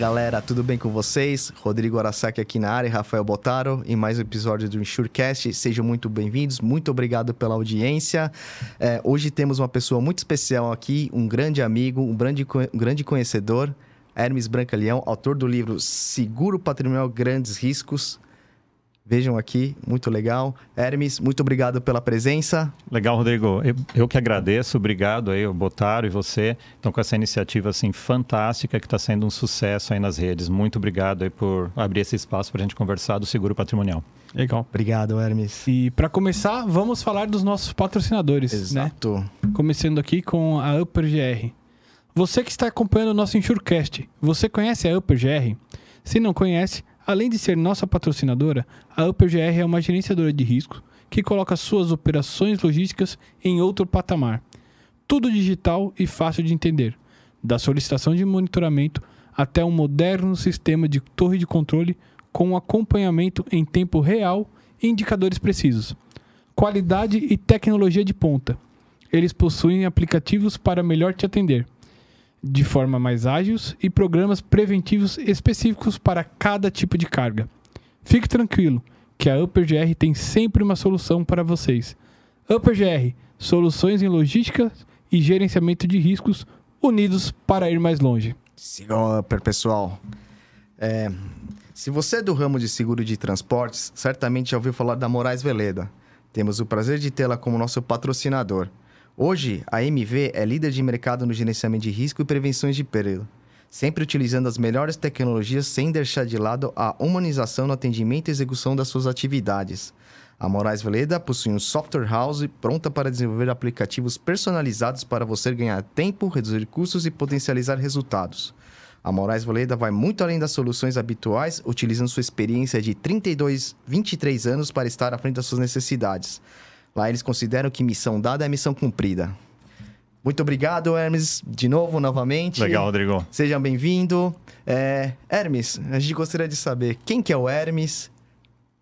galera, tudo bem com vocês? Rodrigo Arasaki aqui na área, Rafael Botaro, em mais um episódio do Insurecast. Sejam muito bem-vindos, muito obrigado pela audiência. É, hoje temos uma pessoa muito especial aqui, um grande amigo, um grande, um grande conhecedor, Hermes Brancaleão, autor do livro Seguro Patrimonial Grandes Riscos. Vejam aqui, muito legal. Hermes, muito obrigado pela presença. Legal, Rodrigo. Eu, eu que agradeço, obrigado aí, o Botaro e você. Então, com essa iniciativa assim fantástica que está sendo um sucesso aí nas redes. Muito obrigado aí por abrir esse espaço para a gente conversar do seguro patrimonial. Legal. Obrigado, Hermes. E para começar, vamos falar dos nossos patrocinadores. Né? Exato. Né? Começando aqui com a Upper GR. Você que está acompanhando o nosso Insurecast, você conhece a Upper GR? Se não conhece, Além de ser nossa patrocinadora, a UpperGR é uma gerenciadora de risco que coloca suas operações logísticas em outro patamar. Tudo digital e fácil de entender, da solicitação de monitoramento até um moderno sistema de torre de controle com acompanhamento em tempo real e indicadores precisos. Qualidade e tecnologia de ponta. Eles possuem aplicativos para melhor te atender de forma mais ágil e programas preventivos específicos para cada tipo de carga. Fique tranquilo, que a UpperGR tem sempre uma solução para vocês. UpperGR, soluções em logística e gerenciamento de riscos unidos para ir mais longe. Sigam a Upper, pessoal. É, se você é do ramo de seguro de transportes, certamente já ouviu falar da Moraes Veleda. Temos o prazer de tê-la como nosso patrocinador. Hoje, a MV é líder de mercado no gerenciamento de risco e prevenções de perda, sempre utilizando as melhores tecnologias sem deixar de lado a humanização no atendimento e execução das suas atividades. A Moraes Veleda possui um software house pronta para desenvolver aplicativos personalizados para você ganhar tempo, reduzir custos e potencializar resultados. A Moraes Veleda vai muito além das soluções habituais, utilizando sua experiência de 32, 23 anos para estar à frente das suas necessidades. Lá eles consideram que missão dada é missão cumprida. Muito obrigado, Hermes, de novo, novamente. Legal, Rodrigo. Seja bem-vindo. É, Hermes, a gente gostaria de saber quem que é o Hermes,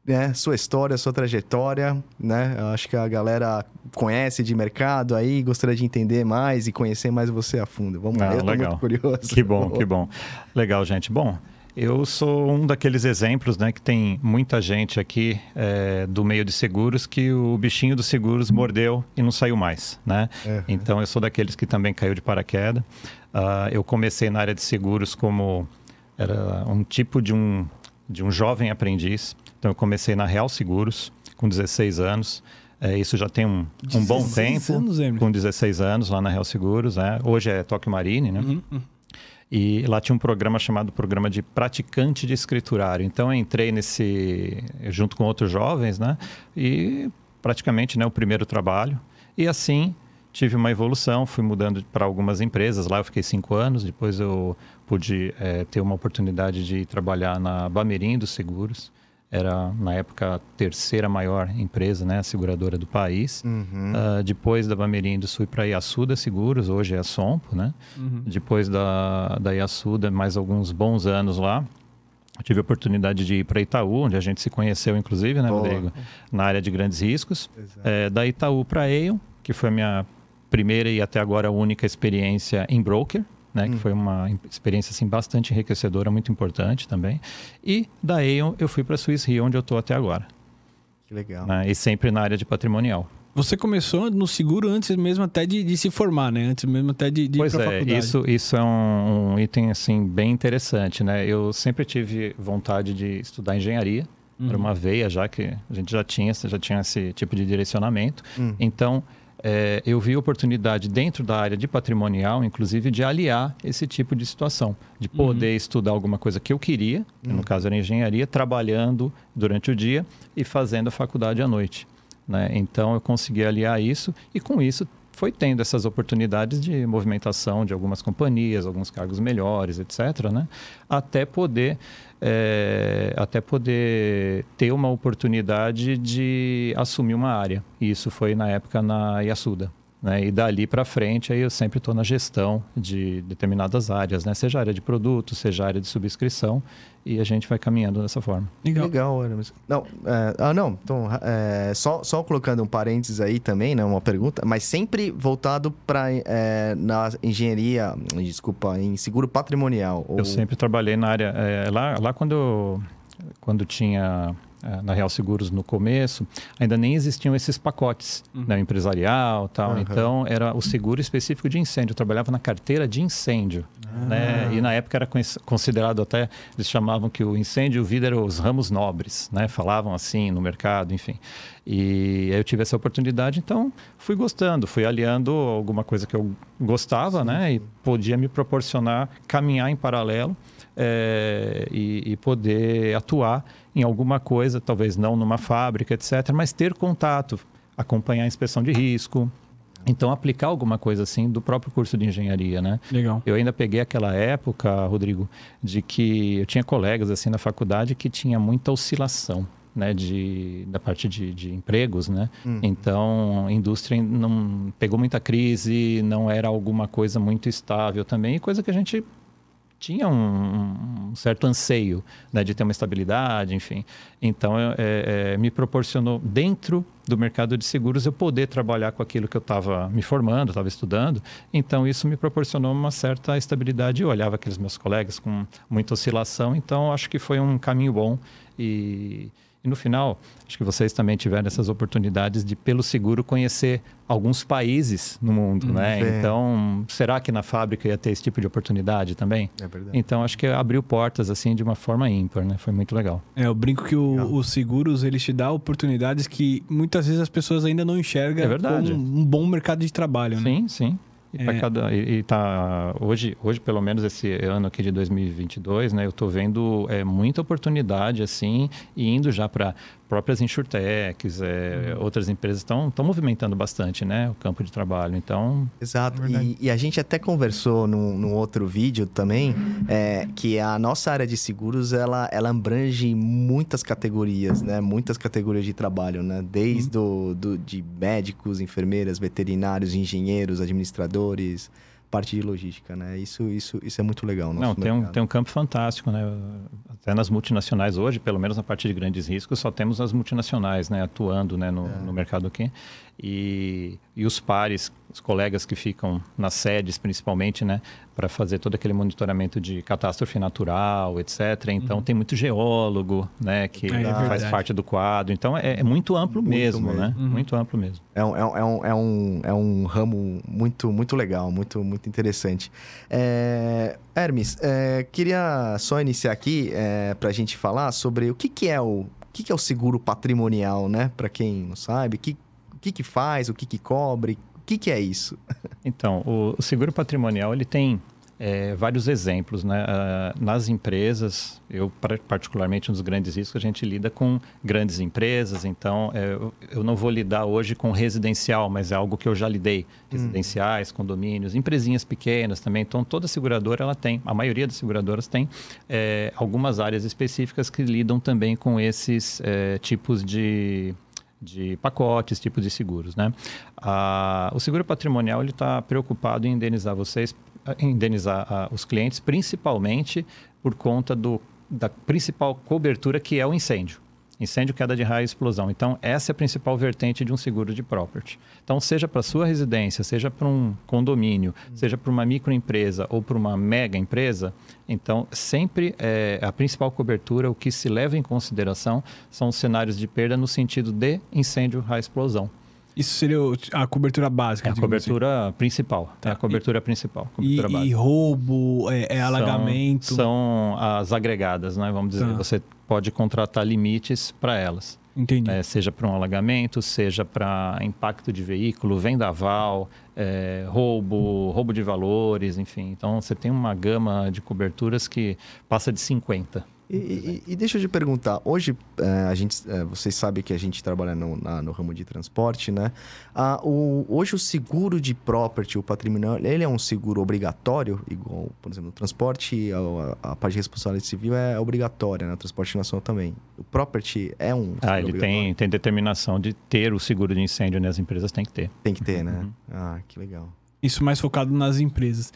né? Sua história, sua trajetória, né? Eu acho que a galera conhece de mercado aí, gostaria de entender mais e conhecer mais você a fundo. Vamos lá, ah, eu legal. muito curioso. Que bom, que bom. Legal, gente. Bom, eu sou um daqueles exemplos, né, que tem muita gente aqui é, do meio de seguros que o bichinho dos seguros mordeu e não saiu mais, né? Uhum. Então eu sou daqueles que também caiu de paraquedas. Uh, eu comecei na área de seguros como era um tipo de um de um jovem aprendiz. Então eu comecei na Real Seguros com 16 anos. É, isso já tem um, um bom tempo. Anos, com 16 anos lá na Real Seguros. Né? Hoje é Tóquio Marine, né? Uhum. E lá tinha um programa chamado Programa de Praticante de Escriturário. Então eu entrei nesse, junto com outros jovens, né? E praticamente né, o primeiro trabalho. E assim tive uma evolução, fui mudando para algumas empresas. Lá eu fiquei cinco anos, depois eu pude é, ter uma oportunidade de trabalhar na Bamerim dos Seguros era na época a terceira maior empresa, né, seguradora do país. Uhum. Uh, depois da Bamirim do Sul para a Iassuda Seguros, hoje é a Sompo, né? Uhum. Depois da, da Iassuda, mais alguns bons anos lá. tive a oportunidade de ir para Itaú, onde a gente se conheceu, inclusive, né, Boa. Rodrigo? Na área de grandes riscos. É, da Itaú para a Eion, que foi a minha primeira e até agora única experiência em broker né, hum. que foi uma experiência assim bastante enriquecedora, muito importante também. E da Aeon eu fui para a Swiss Re, onde eu estou até agora. Que legal. Né, e sempre na área de patrimonial. Você começou no seguro antes mesmo até de, de se formar, né? Antes mesmo até de, de pois ir para é, faculdade. Isso, isso é um, um, item assim bem interessante, né? Eu sempre tive vontade de estudar engenharia. Uhum. Era uma veia já que a gente já tinha, já tinha esse tipo de direcionamento. Uhum. Então, é, eu vi oportunidade dentro da área de patrimonial, inclusive, de aliar esse tipo de situação, de poder uhum. estudar alguma coisa que eu queria, que uhum. no caso era engenharia, trabalhando durante o dia e fazendo a faculdade à noite. Né? Então eu consegui aliar isso e com isso foi tendo essas oportunidades de movimentação de algumas companhias, alguns cargos melhores, etc., né? até poder é, até poder ter uma oportunidade de assumir uma área. E isso foi na época na Yasuda. Né? E dali para frente, aí eu sempre estou na gestão de determinadas áreas, né? seja área de produto, seja área de subscrição, e a gente vai caminhando dessa forma. Legal, Legal Hermes. Não, é, ah, não. Então, é, só, só colocando um parênteses aí também, né? Uma pergunta, mas sempre voltado para é, na engenharia, desculpa, em seguro patrimonial. Ou... Eu sempre trabalhei na área. É, lá, lá quando, quando tinha na Real Seguros no começo, ainda nem existiam esses pacotes, uhum. né, empresarial tal. Uhum. Então, era o seguro específico de incêndio. Eu trabalhava na carteira de incêndio. Ah. Né? E na época era considerado até, eles chamavam que o incêndio e o vidro eram os ramos nobres, né? Falavam assim no mercado, enfim. E aí eu tive essa oportunidade, então fui gostando, fui aliando alguma coisa que eu gostava, Sim. né? E podia me proporcionar caminhar em paralelo é, e, e, poder atuar em alguma coisa, talvez não numa fábrica, etc., mas ter contato, acompanhar a inspeção de risco. Então, aplicar alguma coisa assim do próprio curso de engenharia, né? Legal. Eu ainda peguei aquela época, Rodrigo, de que eu tinha colegas assim na faculdade que tinha muita oscilação. Né, de, da parte de, de empregos, né? Uhum. Então, a indústria não pegou muita crise, não era alguma coisa muito estável também, coisa que a gente tinha um, um certo anseio né, de ter uma estabilidade, enfim. Então, é, é, me proporcionou, dentro do mercado de seguros, eu poder trabalhar com aquilo que eu estava me formando, estava estudando. Então, isso me proporcionou uma certa estabilidade. Eu olhava aqueles meus colegas com muita oscilação, então, acho que foi um caminho bom e e no final, acho que vocês também tiveram essas oportunidades de, pelo seguro, conhecer alguns países no mundo, hum, né? É. Então, será que na fábrica ia ter esse tipo de oportunidade também? É verdade. Então, acho que abriu portas, assim, de uma forma ímpar, né? Foi muito legal. É, eu brinco que o, os seguros, eles te dão oportunidades que muitas vezes as pessoas ainda não enxergam é verdade. como um bom mercado de trabalho, né? Sim, sim. E, é. cada, e, e, tá hoje, hoje pelo menos esse ano aqui de 2022, né, eu estou vendo é, muita oportunidade assim, e indo já para próprias insurtechs, é, uhum. outras empresas estão movimentando bastante, né, o campo de trabalho. Então, exato. É e, e, a gente até conversou num, num outro vídeo também, é, que a nossa área de seguros ela, ela abrange muitas categorias, né, muitas categorias de trabalho, né, desde uhum. do, do, de médicos, enfermeiras, veterinários, engenheiros, administradores parte de logística, né? Isso, isso, isso é muito legal. Não, tem um, tem um campo fantástico, né? Até nas multinacionais hoje, pelo menos na parte de grandes riscos, só temos as multinacionais, né? Atuando né? no, é. no mercado aqui. E, e os pares, os colegas que ficam nas sedes, principalmente, né, para fazer todo aquele monitoramento de catástrofe natural, etc. Então, uhum. tem muito geólogo, né, que é, é faz parte do quadro. Então, é, é muito amplo muito mesmo, mesmo, né? Uhum. Muito amplo mesmo. É um, é, um, é, um, é um ramo muito, muito legal, muito, muito interessante. É, Hermes, é, queria só iniciar aqui é, para a gente falar sobre o que, que é o o que, que é o seguro patrimonial, né? Para quem não sabe, que, o que, que faz, o que, que cobre, o que, que é isso? Então, o, o seguro patrimonial ele tem é, vários exemplos. Né? Uh, nas empresas, eu particularmente um dos grandes riscos, a gente lida com grandes empresas, então é, eu, não vou lidar hoje com residencial, mas é algo que eu já lidei. Hum. Residenciais, condomínios, empresinhas pequenas também. Então, toda seguradora ela tem, a maioria das seguradoras tem é, algumas áreas específicas que lidam também com esses é, tipos de de pacotes, tipos de seguros, né? Ah, o seguro patrimonial ele está preocupado em indenizar vocês, indenizar ah, os clientes, principalmente por conta do, da principal cobertura que é o incêndio. Incêndio, queda de raio e explosão. Então, essa é a principal vertente de um seguro de property. Então, seja para sua residência, seja para um condomínio, uhum. seja para uma microempresa ou para uma mega empresa, então, sempre é, a principal cobertura, o que se leva em consideração são os cenários de perda no sentido de incêndio, raio e explosão. Isso seria a cobertura básica? É a cobertura assim. principal. Tá. É a cobertura e, principal. Cobertura e, e, roubo, é, é alagamento? São, são, as agregadas, né? Vamos dizer. Tá. Você pode contratar limites para elas. Entendi. É, seja para um alagamento, seja para impacto de veículo, vendaval, é, roubo, roubo de valores, enfim. Então você tem uma gama de coberturas que passa de 50. E, e, e, deixa eu te perguntar, hoje é, a gente, é, vocês sabem que a gente trabalha no, na, no ramo de transporte, né? Ah, o, hoje o seguro de property, o patrimonial, ele é um seguro obrigatório, igual, por exemplo, o transporte, a, a parte de responsabilidade civil é obrigatória, né? O transporte nacional também. O property é um Ah, ele tem, tem determinação de ter o seguro de incêndio, né? As empresas têm que ter. Tem que ter, né? Uhum. Ah, que legal. Isso mais focado nas empresas.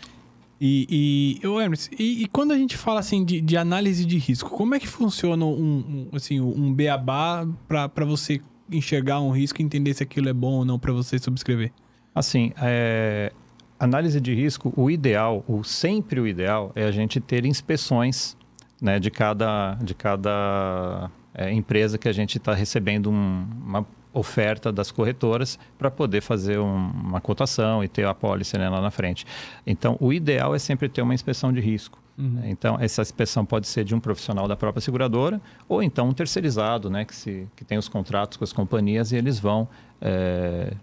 E, e, eu, Hermes, e, e, quando a gente fala assim de, de, análise de risco, como é que funciona um, um assim, um beabá para você enxergar um risco e entender se aquilo é bom ou não para você subscrever? Assim, é, análise de risco, o ideal, o sempre o ideal, é a gente ter inspeções né, de cada, de cada é, empresa que a gente está recebendo um, uma oferta das corretoras para poder fazer um, uma cotação e ter a pólice né, lá na frente. Então, o ideal é sempre ter uma inspeção de risco. Uhum. Né? Então, essa inspeção pode ser de um profissional da própria seguradora ou então um terceirizado, né, que, se, que tem os contratos com as companhias e eles vão é,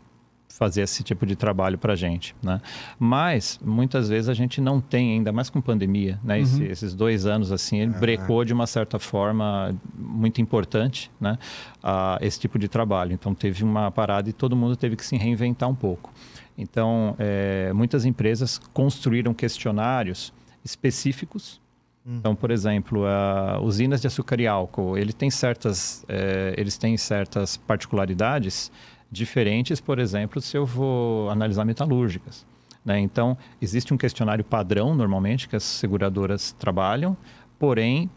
fazer esse tipo de trabalho para a gente, né? Mas muitas vezes a gente não tem, ainda mais com pandemia, né? Uhum. Esse, esses dois anos assim, ele uhum. brecou de uma certa forma muito importante, né? Uh, esse tipo de trabalho. Então teve uma parada e todo mundo teve que se reinventar um pouco. Então é, muitas empresas construíram questionários específicos hum. então, por exemplo, uh, usinas de açúcar e álcool, ele tem certas, uh, eles têm certas particularidades diferentes, por exemplo, se eu vou analisar metalúrgicas. Né? Então, existe um questionário padrão, normalmente, que as seguradoras trabalham, porém,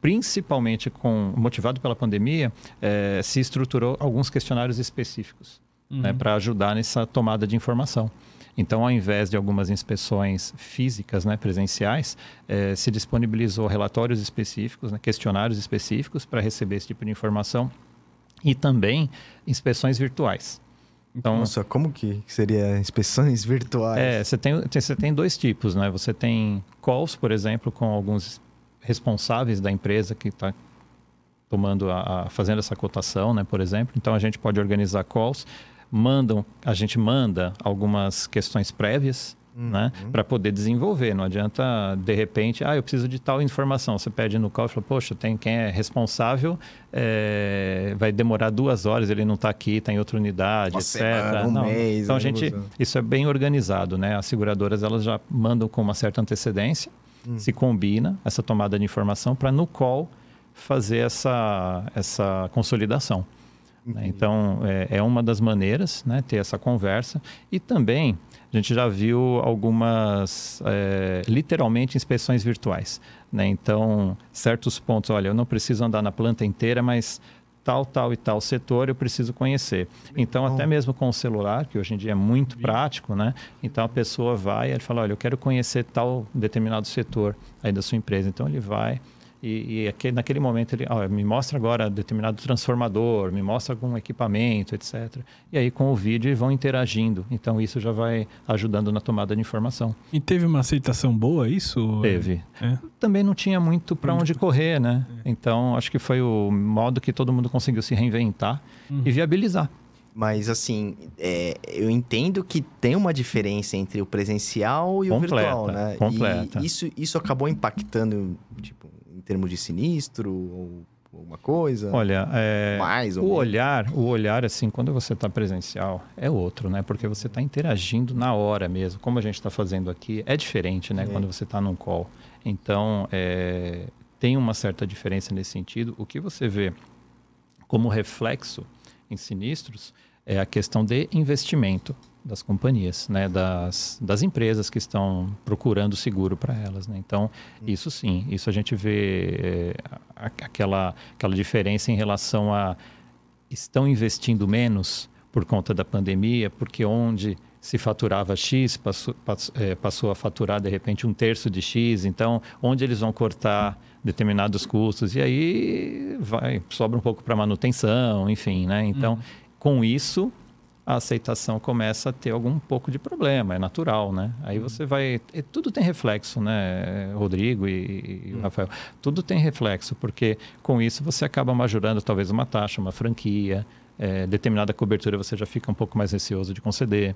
principalmente com motivado pela pandemia, eh, se estruturou alguns questionários específicos né, uhum. né, para ajudar nessa tomada de informação. Então, ao invés de algumas inspeções físicas, né, presenciais, eh, se disponibilizou relatórios específicos, né, questionários específicos para receber esse tipo de informação e também inspeções virtuais. Então, Nossa, como que seria inspeções virtuais? É, você tem, você tem dois tipos, né? Você tem calls, por exemplo, com alguns responsáveis da empresa que está tomando a, a, fazendo essa cotação, né? Por exemplo, então a gente pode organizar calls, mandam, a gente manda algumas questões prévias uhum. né? Para poder desenvolver. Não adianta, de repente, ah, eu preciso de tal informação. Você pede no call e fala, poxa, tem quem é responsável, é... vai demorar duas horas, ele não está aqui, está em outra unidade, Uma etc. Semana, um não. Mês, então, a gente, isso é bem organizado, né? As seguradoras, elas já mandam com uma certa antecedência, hum. se combina essa tomada de informação para no call fazer essa, essa consolidação. Né? Então, é, é, uma das maneiras, né, ter essa conversa. E também, a gente já viu algumas, é, literalmente, inspeções virtuais. Né? Então, certos pontos, olha, eu não preciso andar na planta inteira, mas tal, tal e tal setor eu preciso conhecer. Então, até mesmo com o celular, que hoje em dia é muito prático, né? Então, a pessoa vai e fala, olha, eu quero conhecer tal determinado setor aí da sua empresa. Então, ele vai e, e aquele, naquele momento ele ó, me mostra agora determinado transformador, me mostra algum equipamento, etc. E aí com o vídeo vão interagindo. Então isso já vai ajudando na tomada de informação. E teve uma aceitação boa isso? Teve. É. Também não tinha muito para onde correr, né? É. Então acho que foi o modo que todo mundo conseguiu se reinventar uhum. e viabilizar. Mas, assim, é, eu entendo que tem uma diferença entre o presencial e completa, o virtual, né? Completa. E isso, isso acabou impactando, tipo, termos de sinistro ou alguma coisa? Olha, é, mais o olhar, o olhar assim, quando você está presencial é outro, né? Porque você está interagindo na hora mesmo, como a gente está fazendo aqui, é diferente, né? É. Quando você está num call. Então, é, tem uma certa diferença nesse sentido. O que você vê como reflexo em sinistros é a questão de investimento das companhias, né, das, das empresas que estão procurando seguro para elas. Né? Então, isso sim, isso a gente vê é, aquela, aquela diferença em relação a estão investindo menos por conta da pandemia, porque onde se faturava X, passou, é, passou a faturar de repente um terço de X, então onde eles vão cortar determinados custos e aí vai sobra um pouco para manutenção, enfim, né? Então, uhum. Com isso a aceitação começa a ter algum pouco de problema, é natural, né? Aí uhum. você vai. tudo tem reflexo, né, Rodrigo e, e uhum. Rafael? Tudo tem reflexo, porque com isso você acaba majorando talvez uma taxa, uma franquia, é, determinada cobertura você já fica um pouco mais receoso de conceder.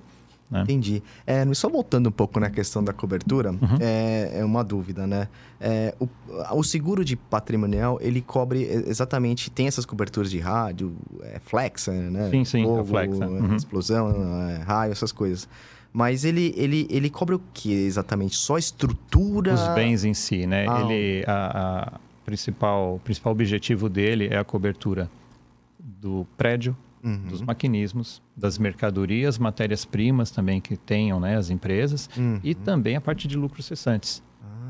Né? Entendi. É, só voltando um pouco na questão da cobertura, Uhum. é, é uma dúvida, né? É, o, o seguro de patrimonial, ele cobre exatamente, tem essas coberturas de rádio, é, flexa, né? Sim, sim, a Fogo, flexa. é, Uhum. explosão, é, raio, essas coisas. Mas ele, ele, ele cobre o que exatamente? Só a estrutura? Os bens em si, né? Ah, Ele, a, a principal, o principal objetivo dele é a cobertura do prédio, Uhum, dos maquinismos, das mercadorias, matérias-primas também que tenham né, as empresas uhum. e também a parte de lucros cessantes.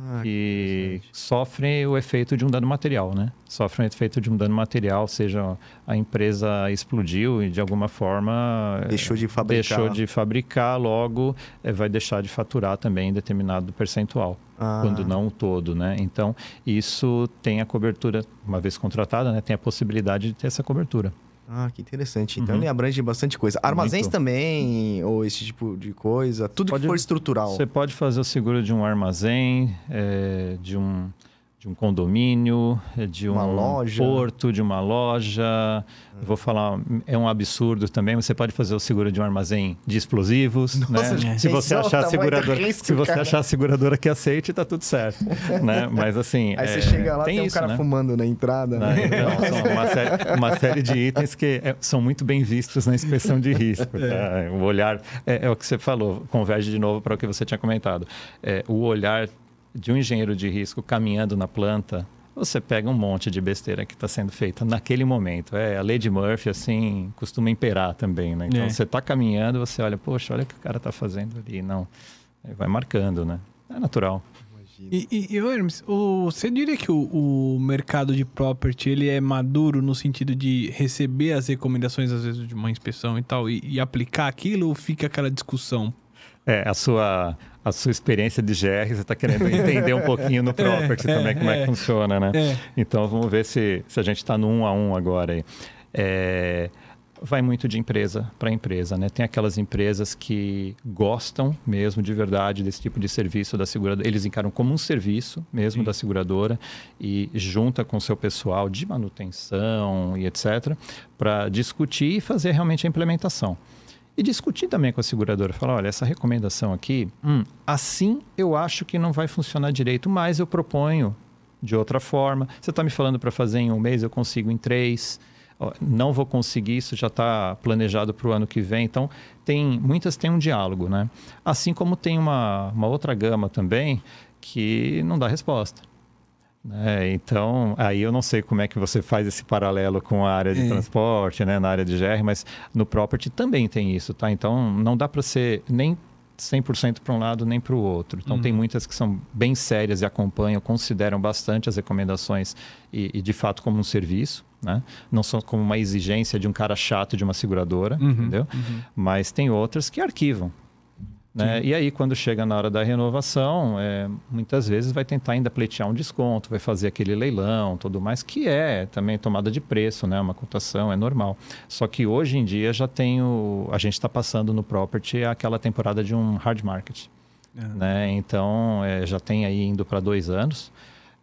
Ah, que sofrem o efeito de um dano material, né? Sofrem o efeito de um dano material, seja a empresa explodiu e de alguma forma eh, Deixou de fabricar. deixou de fabricar, logo eh, vai deixar de faturar também determinado percentual, Ah, quando não o todo, né? Então isso tem a cobertura, uma vez contratada, né? Tem a possibilidade de ter essa cobertura. Ah, que interessante. Então Uhum. ele abrange bastante coisa. Armazéns Muito. também, ou esse tipo de coisa, tudo Pode- que for estrutural. Você pode fazer o seguro de um armazém, eh, de um de um condomínio, de Uma um loja. porto, de uma loja. Vou falar, é um absurdo também. Você pode fazer o seguro de um armazém de explosivos, Nossa, né? Se você achar seguradora, risco, se você cara? achar a seguradora que aceite, tá tudo certo, né? Mas assim, Aí você é, chega lá, tem, tem, um isso, cara né? fumando na entrada. Né? Né? Então, são uma série, uma série de itens que é, são muito bem vistos na inspeção de risco. tá? O olhar é, é o que você falou, converge de novo para o que você tinha comentado. É, o olhar de um engenheiro de risco caminhando na planta, você pega um monte de besteira que está sendo feita naquele momento. É, a lei de Murphy, assim, costuma imperar também, né? Então, É. você está caminhando, você olha, poxa, olha o que o cara está fazendo ali. Não, vai marcando, né? É natural. E, e, e, Hermes, o- você diria que o, o mercado de property ele é maduro no sentido de receber as recomendações, às vezes, de uma inspeção e tal, e, e aplicar aquilo ou fica aquela discussão? É, a sua, a sua experiência de GR, você está querendo entender um pouquinho no property é, também como é, é. que funciona, né? É. Então vamos ver se, se a gente está no um a um agora aí. É, vai muito de empresa para empresa, né? Tem aquelas empresas que gostam mesmo de verdade desse tipo de serviço da seguradora. Eles encaram como um serviço mesmo da seguradora e junta com o seu pessoal de manutenção e etc. para discutir e fazer realmente a implementação. E discutir também com a seguradora, falar, olha, essa recomendação aqui, hum, assim eu acho que não vai funcionar direito, mas eu proponho de outra forma. Você está me falando para fazer em um mês, eu consigo em três. Não vou conseguir, isso já está planejado para o ano que vem. Então, tem muitas têm um diálogo, né? Assim como tem uma, uma outra gama também que não dá resposta. Né? então, aí eu não sei como é que você faz esse paralelo com a área de É. transporte, né? na área de GR, mas no property também tem isso, tá? Então, não dá para ser nem 100% para um lado nem para o outro. Então, tem muitas que são bem sérias e acompanham, consideram bastante as recomendações e, e de fato, como um serviço, né? Não só como uma exigência de um cara chato de uma seguradora, Uhum, entendeu? Mas tem outras que arquivam. Né? E aí, quando chega na hora da renovação, é, muitas vezes vai tentar ainda pleitear um desconto, vai fazer aquele leilão, tudo mais, que é também tomada de preço, né? uma cotação, é normal. Só que hoje em dia já tem o, a gente está passando no property aquela temporada de um hard market. Né? Então, é, já tem aí indo para dois anos.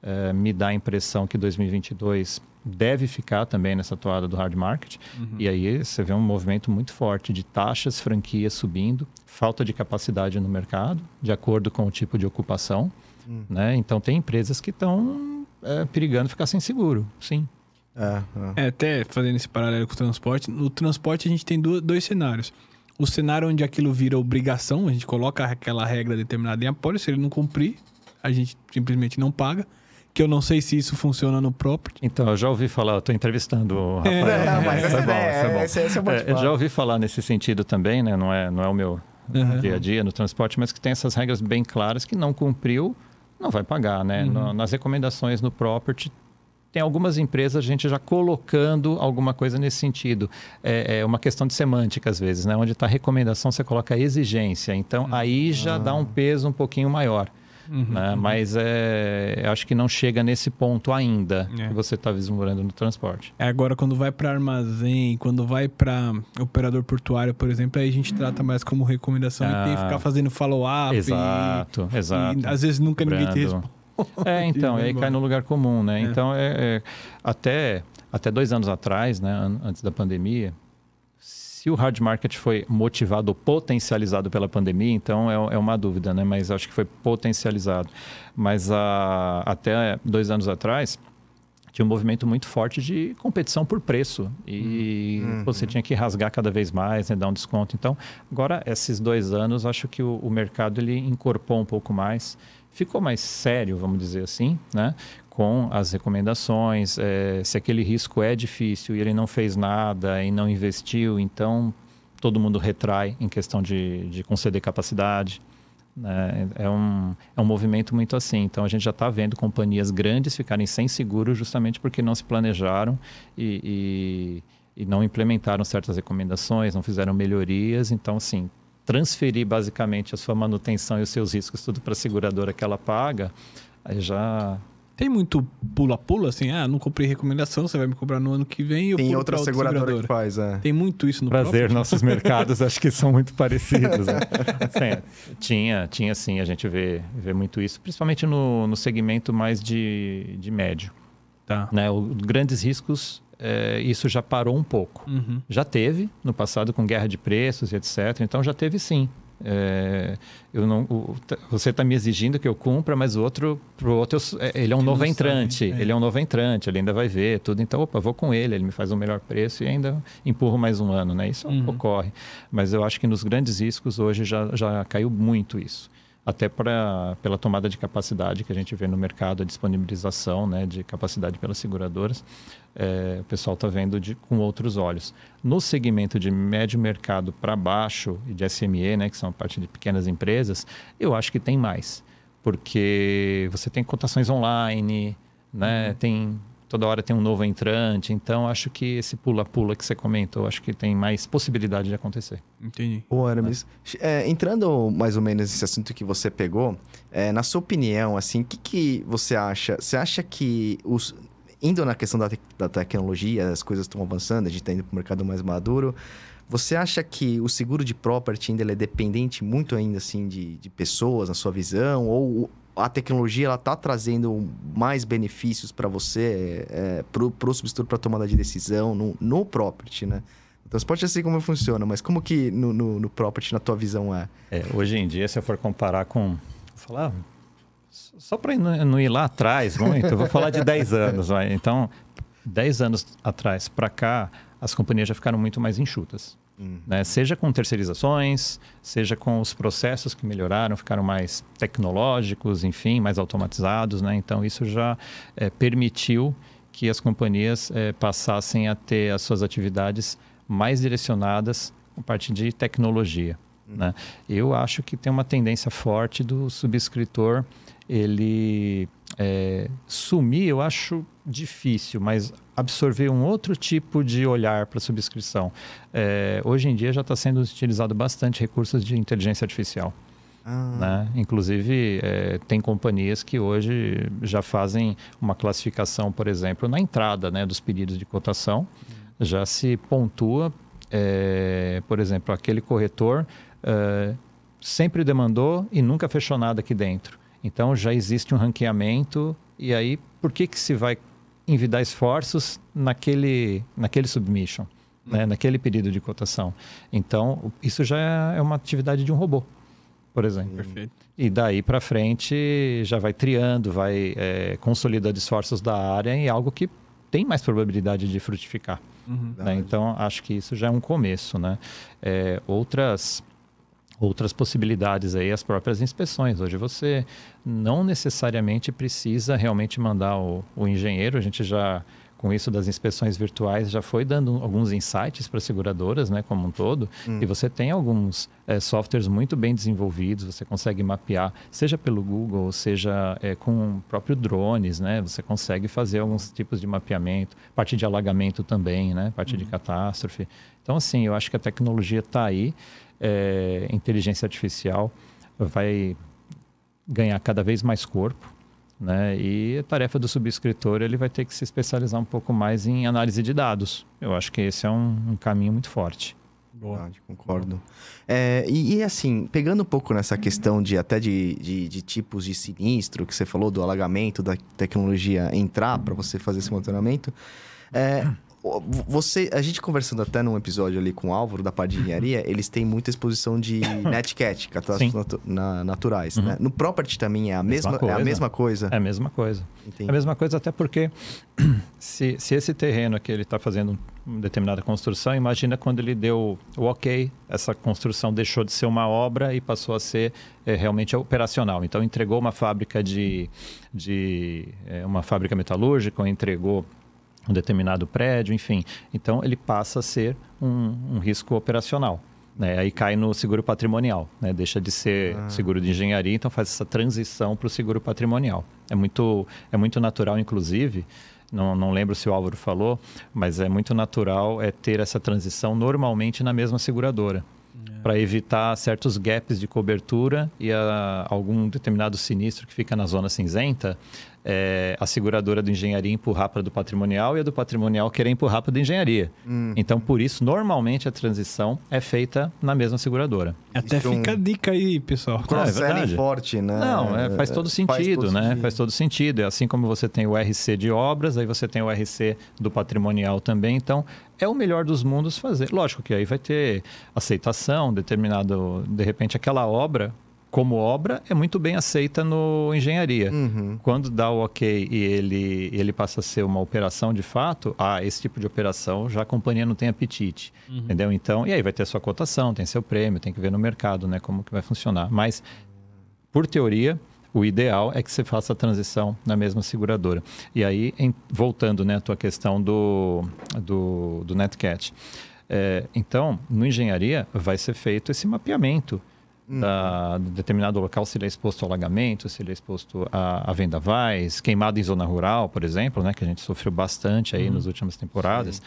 É, me dá a impressão que 2022 deve ficar também nessa toada do hard market. E aí você vê um movimento muito forte de taxas, franquias subindo, falta de capacidade no mercado, de acordo com o tipo de ocupação. Né? Então, tem empresas que estão é, perigando ficar sem seguro, sim. É, é. É, até fazendo esse paralelo com o transporte, no transporte a gente tem do- dois cenários. O cenário onde aquilo vira obrigação, a gente coloca aquela regra determinada em apólice, se ele não cumprir, a gente simplesmente não paga. Que eu não sei se isso funciona no property. Então, eu já ouvi falar, estou entrevistando o Rafael. É, Não, mas essa é bom, é bom. é É, bate-papo. já ouvi falar nesse sentido também, né? Não é, não é o meu Uhum. dia a dia no transporte, mas que tem essas regras bem claras que não cumpriu, não vai pagar, né? Uhum. No- nas recomendações no property, tem algumas empresas a gente já colocando alguma coisa nesse sentido. É, é uma questão de semântica às vezes, né? Onde está recomendação, você coloca exigência. Então, aí já dá um peso um pouquinho maior. Uhum. né? Mas é, acho que não chega nesse ponto ainda É. que você está vislumbrando no transporte. É, agora, quando vai para armazém, quando vai para operador portuário, por exemplo, aí a gente trata mais como recomendação e tem que Ah. ficar fazendo follow-up. e- Exato, exato. E, às vezes nunca ninguém te responde. É, então, aí cai no lugar comum, né? É. Então, é, é, até, até dois anos atrás, né, an- antes da pandemia, Se o hard market foi motivado ou potencializado pela pandemia, então é, é uma dúvida, né? Mas acho que foi potencializado. Mas a, até dois anos atrás, tinha um movimento muito forte de competição por preço e uhum. você tinha que rasgar cada vez mais, né, dar um desconto. Então, agora esses dois anos, acho que o, o mercado ele incorporou um pouco mais, ficou mais sério, vamos dizer assim, né, com as recomendações. É, se aquele risco é difícil e ele não fez nada e não investiu, então todo mundo retrai em questão de, de conceder capacidade. Né? É, um, é um movimento muito assim. Então, a gente já está vendo companhias grandes ficarem sem seguro justamente porque não se planejaram e, e, e, não implementaram certas recomendações, não fizeram melhorias. Então, assim, transferir basicamente a sua manutenção e os seus riscos tudo para a seguradora que ela paga, aí já tem muito pula-pula, assim, ah, não comprei recomendação, você vai me cobrar no ano que vem eu Tem outra seguradora, seguradora, que faz, é. Tem muito isso no Prazer, próprio? nossos mercados acho que são muito parecidos. Né? Assim, tinha, tinha sim, a gente vê, vê muito isso, principalmente no, no segmento mais de, de médio. Tá. Né? O, grandes riscos, é, isso já parou um pouco. Uhum. Já teve no passado com guerra de preços e etc. Então já teve sim. É, eu não, o, você está me exigindo que eu cumpra, mas o outro, pro outro, é, ele é um novo entrante, sabe, é. ele é um novo entrante, ele ainda vai ver tudo. Então, opa, vou com ele, ele me faz um melhor preço e ainda empurro mais um ano, né? Isso uhum. ocorre. Mas eu acho que nos grandes riscos hoje já, já caiu muito isso até pra, pela tomada de capacidade que a gente vê no mercado, a disponibilização né, de capacidade pelas seguradoras, é, o pessoal está vendo de, com outros olhos. No segmento de médio mercado para baixo e de SME, né, que são a parte de pequenas empresas, eu acho que tem mais, porque você tem cotações online, né, uhum. tem toda hora tem um novo entrante. Então, acho que esse pula-pula que você comentou, acho que tem mais possibilidade de acontecer. Entendi. Ô, Aramis, é, entrando mais ou menos nesse assunto que você pegou, é, na sua opinião, assim, o que, que você acha? Você acha que os... Indo na questão da, te da tecnologia, as coisas estão avançando, a gente está indo para o mercado mais maduro. Você acha que o seguro de property ainda é dependente muito ainda assim de, de pessoas, na sua visão? Ou a tecnologia ela está trazendo mais benefícios para você, é, para o substituto para tomada de decisão no, no property, né? Transporte é assim como funciona, mas como que no, no, no property, na tua visão, é? é? Hoje em dia, se eu for comparar com... Vou falar... Só para não ir lá atrás muito, eu vou falar de 10 anos. Vai. Então, 10 anos atrás para cá, as companhias já ficaram muito mais enxutas. Uhum. Né? Seja com terceirizações, seja com os processos que melhoraram, ficaram mais tecnológicos, enfim, mais automatizados. Né? Então, isso já é, permitiu que as companhias é, passassem a ter as suas atividades mais direcionadas com parte de tecnologia. Uhum. Né? Eu acho que tem uma tendência forte do subscritor ele é, sumir, eu acho difícil, mas absorver um outro tipo de olhar para a subscrição. É, hoje em dia já está sendo utilizado bastante recursos de inteligência artificial. Ah. Né? Inclusive, é, tem companhias que hoje já fazem uma classificação, por exemplo, na entrada né, dos pedidos de cotação, hum. já se pontua, é, por exemplo, aquele corretor é, sempre demandou e nunca fechou nada aqui dentro. Então já existe um ranqueamento e aí por que que se vai envidar esforços naquele naquele submission, né? naquele pedido de cotação? Então isso já é uma atividade de um robô, por exemplo. Perfeito. E daí para frente já vai triando, vai é, consolidando esforços da área em algo que tem mais probabilidade de frutificar. Uhum. Né? Então acho que isso já é um começo, né? É, outras outras possibilidades aí, as próprias inspeções. Hoje você não necessariamente precisa realmente mandar o, o engenheiro, a gente já com isso das inspeções virtuais já foi dando alguns insights para seguradoras, né, como um todo. Hum. E você tem alguns é, softwares muito bem desenvolvidos, você consegue mapear, seja pelo Google, seja é, com o próprio drones, né, você consegue fazer alguns tipos de mapeamento, parte de alagamento também, né, parte hum. de catástrofe. Então, assim, eu acho que a tecnologia está aí é, inteligência artificial vai ganhar cada vez mais corpo, né? E a tarefa do subscritor ele vai ter que se especializar um pouco mais em análise de dados. Eu acho que esse é um, um caminho muito forte. Boa, concordo. É, e, e, assim, pegando um pouco nessa questão de até de, de, de, tipos de sinistro que você falou do alagamento da tecnologia entrar para você fazer esse monitoramento, é, você, a gente conversando até num episódio ali com o Álvaro da parte de engenharia, eles têm muita exposição de netcat, catástrofes natu- na- naturais, Uhum. né? No property também é a mesma, Mesma é a coisa. mesma coisa. É a mesma coisa. Entendi. É a mesma coisa até porque se, se esse terreno aqui ele está fazendo uma determinada construção, imagina quando ele deu o ok, essa construção deixou de ser uma obra e passou a ser eh, realmente operacional. Então entregou uma fábrica de, de eh, uma fábrica metalúrgica, ou entregou um determinado prédio, enfim. Então ele passa a ser um, um risco operacional. Né? Aí cai no seguro patrimonial, né? deixa de ser seguro de engenharia, então faz essa transição para o seguro patrimonial. É muito, é muito natural, inclusive, não, não lembro se o Álvaro falou, mas é muito natural é ter essa transição normalmente na mesma seguradora. Para evitar certos gaps de cobertura e a- algum determinado sinistro que fica na zona cinzenta, é, a seguradora do engenharia empurrar para do patrimonial e a do patrimonial querer empurrar para da engenharia. Hum. Então, por isso, normalmente a transição é feita na mesma seguradora. Até Isso é um- fica a dica aí, pessoal. Cross-selling verdade. forte, né? Não, é, faz todo sentido, né? Faz todo sentido. É assim como você tem o RC de obras, aí você tem o RC do patrimonial também. Então, é o melhor dos mundos fazer. Lógico que aí vai ter aceitação, determinado, de repente, aquela obra, como obra, é muito bem aceita no engenharia. Uhum. Quando dá o ok e ele, ele passa a ser uma operação de fato, ah, esse tipo de operação já a companhia não tem apetite, entendeu? Então, e aí vai ter sua cotação, tem seu prêmio, tem que ver no mercado, né, como que vai funcionar. Mas, por teoria, o ideal é que você faça a transição na mesma seguradora. E aí, em- voltando, né, à tua questão do, do, do NetCat. É, então, no engenharia, vai ser feito esse mapeamento da, de determinado local, se ele é exposto ao alagamento, se ele é exposto a, a vendavais, queimado em zona rural, por exemplo, né, que a gente sofreu bastante aí nas últimas temporadas.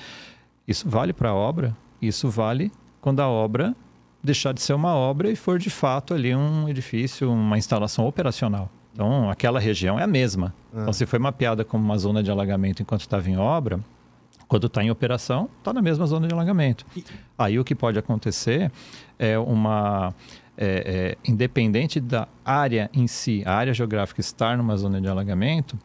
Isso vale para a obra, isso vale quando a obra deixar de ser uma obra e for de fato ali um edifício, uma instalação operacional. Então, aquela região é a mesma. Então, se foi mapeada como uma zona de alagamento enquanto estava em obra, quando está em operação, está na mesma zona de alagamento. Aí o que pode acontecer é uma. É, é, independente da área em si, a área geográfica estar numa zona de alagamento,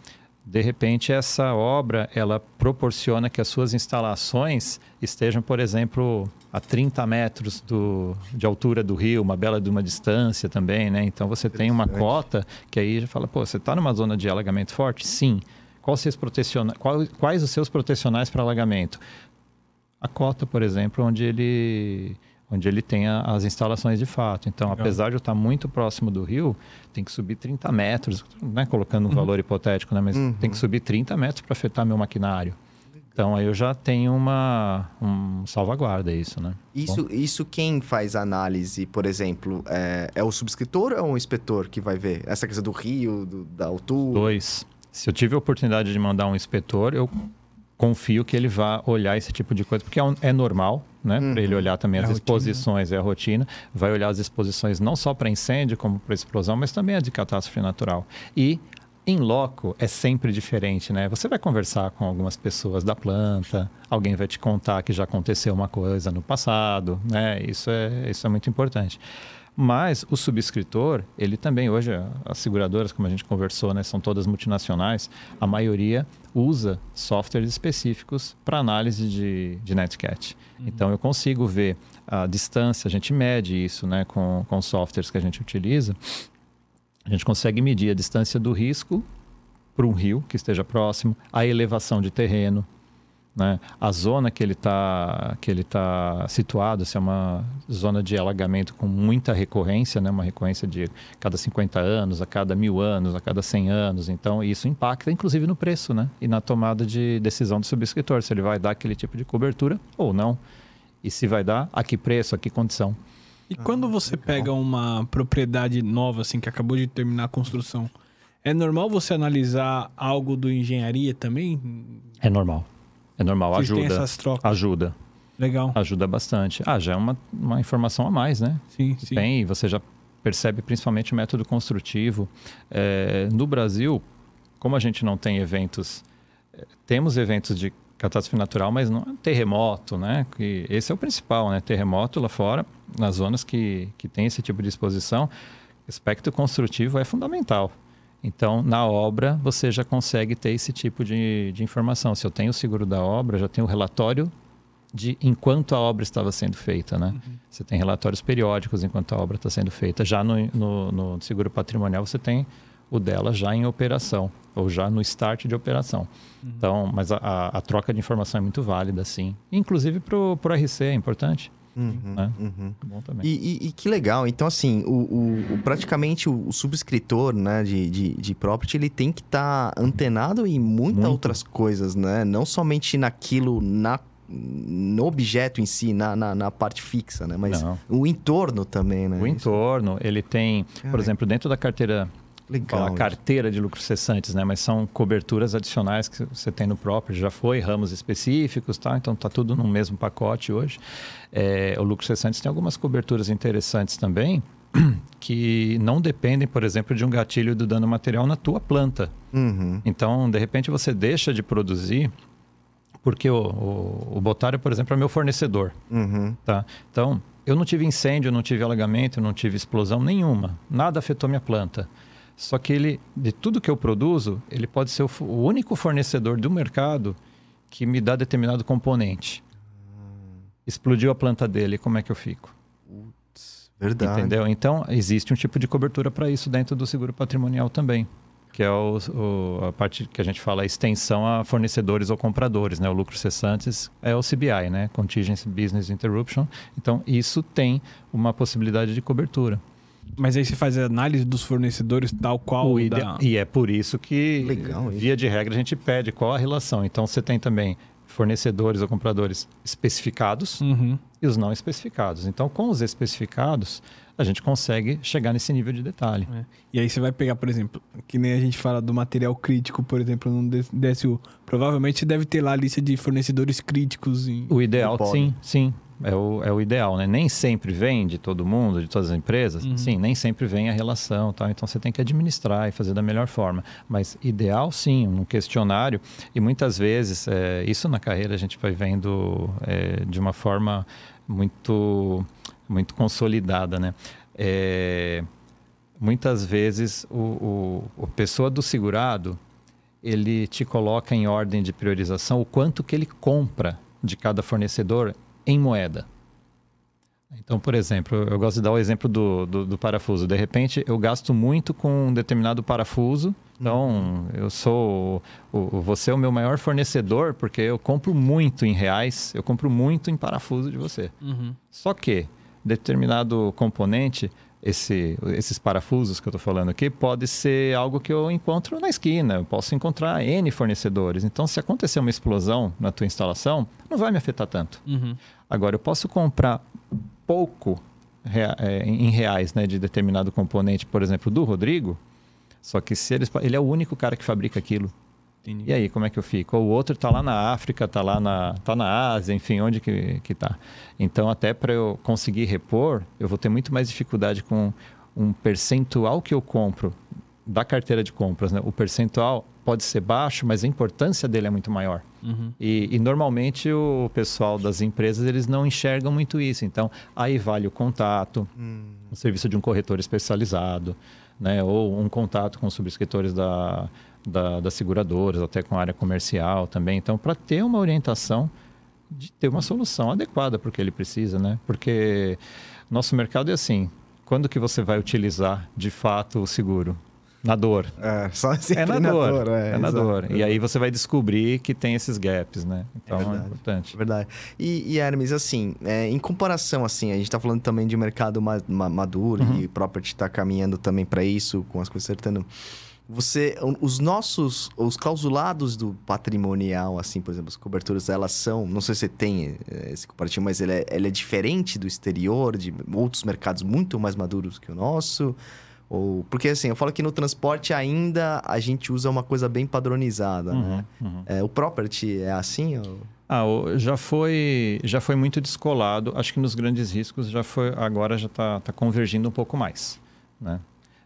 de repente essa obra ela proporciona que as suas instalações estejam, por exemplo, a 30 metros do, de altura do rio, uma bela de uma distância também, né? Então você tem uma cota que aí já fala, pô, você está numa zona de alagamento forte? Sim. Quais, seus proteciona... qual- quais os seus protecionais para alagamento? A cota, por exemplo, onde ele onde ele tem a- as instalações de fato. Então, Legal. apesar de eu estar muito próximo do rio, tem que subir 30 metros, né? colocando um valor hipotético, né? mas Uhum. tem que subir 30 metros para afetar meu maquinário. Então, aí eu já tenho uma um salvaguarda isso, né? Isso, isso quem faz a análise, por exemplo, é, é o subscritor ou é o inspetor que vai ver? Essa questão do rio, do- da altura? Dois. Se eu tive a oportunidade de mandar um inspetor, eu confio que ele vá olhar esse tipo de coisa, porque é, um- é normal, né? Para ele olhar também É as exposições, é a rotina. Vai olhar as exposições não só para incêndio, como para explosão, mas também a de catástrofe natural. E em loco é sempre diferente, né? Você vai conversar com algumas pessoas da planta, alguém vai te contar que já aconteceu uma coisa no passado, né? Isso é, isso é muito importante. Mas o subscritor, ele também, hoje, as seguradoras, como a gente conversou, né, são todas multinacionais, a maioria usa softwares específicos para análise de, de NetCat. Então, eu consigo ver a distância, a gente mede isso né, com, com softwares que a gente utiliza, a gente consegue medir a distância do risco para um rio que esteja próximo, a elevação de terreno, né? A zona que ele está que ele tá situado, se é uma zona de alagamento com muita recorrência, né? Uma recorrência de cada 50 anos, a cada mil anos, a cada 100 anos. Então isso impacta, inclusive, no preço, né? E na tomada de decisão do subscritor, se ele vai dar aquele tipo de cobertura ou não. E se vai dar, a que preço, a que condição. E quando você pega uma propriedade nova, assim, que acabou de terminar a construção, é normal você analisar algo do engenharia também? É normal. É normal, Vocês ajuda. essas trocas. Ajuda. Legal. Ajuda bastante. Ah, já é uma, uma informação a mais, né? Sim, sim. Tem, você já percebe principalmente o método construtivo. É, no Brasil, como a gente não tem eventos, é, temos eventos de catástrofe natural, mas não é terremoto, né? Que esse é o principal, né? Terremoto lá fora, nas zonas que, que tem esse tipo de exposição, aspecto construtivo é fundamental. Então, na obra, você já consegue ter esse tipo de, de informação. Se eu tenho o seguro da obra, já tenho o relatório de enquanto a obra estava sendo feita, né? Uhum. Você tem relatórios periódicos enquanto a obra está sendo feita. Já no, no, no, seguro patrimonial você tem o dela já em operação ou já no start de operação. Uhum. Então, mas a, a, a, troca de informação é muito válida, sim. Inclusive para o RC é importante. Uhum, né? uhum. Bom também. E, e, e, que legal. Então, assim, o, o, praticamente o, subscritor né, de, de, de property, ele tem que estar tá antenado em muitas muito. outras coisas, né? Não somente naquilo, na no objeto em si, na, na, na parte fixa, né? Mas Não. o entorno também, né? O entorno, ele tem, por exemplo, dentro da carteira Legal. A carteira de lucros cessantes, né? Mas são coberturas adicionais que você tem no próprio. Já foi ramos específicos, tá? Então tá tudo no mesmo pacote hoje. É, o lucro cessantes tem algumas coberturas interessantes também que não dependem, por exemplo, de um gatilho do dano material na tua planta. Uhum. Então, de repente, você deixa de produzir porque o, o, o Botário, por exemplo, é meu fornecedor. Uhum. Tá? Então, eu não tive incêndio, não tive alagamento, não tive explosão nenhuma. Nada afetou minha planta. Só que ele, de tudo que eu produzo, ele pode ser o, o único fornecedor do mercado que me dá determinado componente. Explodiu a planta dele, como é que eu fico? Putz, verdade. Entendeu? Então, existe um tipo de cobertura para isso dentro do seguro patrimonial também que é o, o, a parte que a gente fala a extensão a fornecedores ou compradores, né? O lucro cessantes é o CBI, né? Contingency Business Interruption. Então, isso tem uma possibilidade de cobertura. Mas aí você faz a análise dos fornecedores tal qual o da... E é por isso que, Legal, via de regra, a gente pede qual a relação. Então, você tem também fornecedores ou compradores especificados uhum. e os não especificados. Então, com os especificados, a gente consegue chegar nesse nível de detalhe. É. E aí você vai pegar, por exemplo, que nem a gente fala do material crítico, por exemplo, no DSU. Provavelmente deve ter lá a lista de fornecedores críticos. Em... O ideal, sim, sim. É o, é o ideal, né? Nem sempre vem de todo mundo, de todas as empresas. Uhum. Sim, nem sempre vem a relação, tá? Então você tem que administrar e fazer da melhor forma. Mas ideal, sim, um questionário. E muitas vezes, é, isso na carreira a gente vai vendo é, de uma forma muito muito consolidada, né? É, muitas vezes o, o, o pessoa do segurado ele te coloca em ordem de priorização o quanto que ele compra de cada fornecedor em moeda. Então, por exemplo, eu gosto de dar o exemplo do, do, do, parafuso. De repente, eu gasto muito com um determinado parafuso. Então, eu sou. O, você é o meu maior fornecedor, porque eu compro muito em reais, eu compro muito em parafuso de você. Uhum. Só que determinado componente, esse, esses parafusos que eu estou falando aqui, pode ser algo que eu encontro na esquina. Eu posso encontrar N fornecedores. Então, se acontecer uma explosão na tua instalação, não vai me afetar tanto. Uhum. Agora, eu posso comprar pouco é, em reais né, de determinado componente, por exemplo, do Rodrigo, só que se ele, ele é o único cara que fabrica aquilo. Entendi. E aí, como é que eu fico? O outro está lá na África, está lá na, tá na Ásia, enfim, onde que está. Então, até para eu conseguir repor, eu vou ter muito mais dificuldade com um percentual que eu compro da carteira de compras. Né? O percentual pode ser baixo, mas a importância dele é muito maior. Uhum. E, e, normalmente o pessoal das empresas eles não enxergam muito isso. Então, aí vale o contato, uhum. o serviço de um corretor especializado, né? ou um contato com os subscritores da da, das seguradoras, até com a área comercial também. Então, para ter uma orientação de ter uma solução adequada para o que ele precisa, né? Porque nosso mercado é assim. Quando que você vai utilizar de fato o seguro? Na dor. É, só é na, na dor. dor é, é, na dor. E aí você vai descobrir que tem esses gaps, né? Então é, é importante. Verdade. E, e Hermes, assim, é, em comparação, assim, a gente está falando também de mercado ma ma maduro uhum. e o property está caminhando também para isso, com as coisas acertando você os nossos os clausulados do patrimonial assim por exemplo as coberturas elas são não sei se você tem eh, esse comparativo mas ele é, ele é diferente do exterior de outros mercados muito mais maduros que o nosso? Ou porque assim eu falo que no transporte ainda a gente usa uma coisa bem padronizada uhum, né? uhum. É, o property é assim ou... ah, já foi já foi muito descolado. Acho que nos grandes riscos já foi agora já está tá convergindo um pouco mais né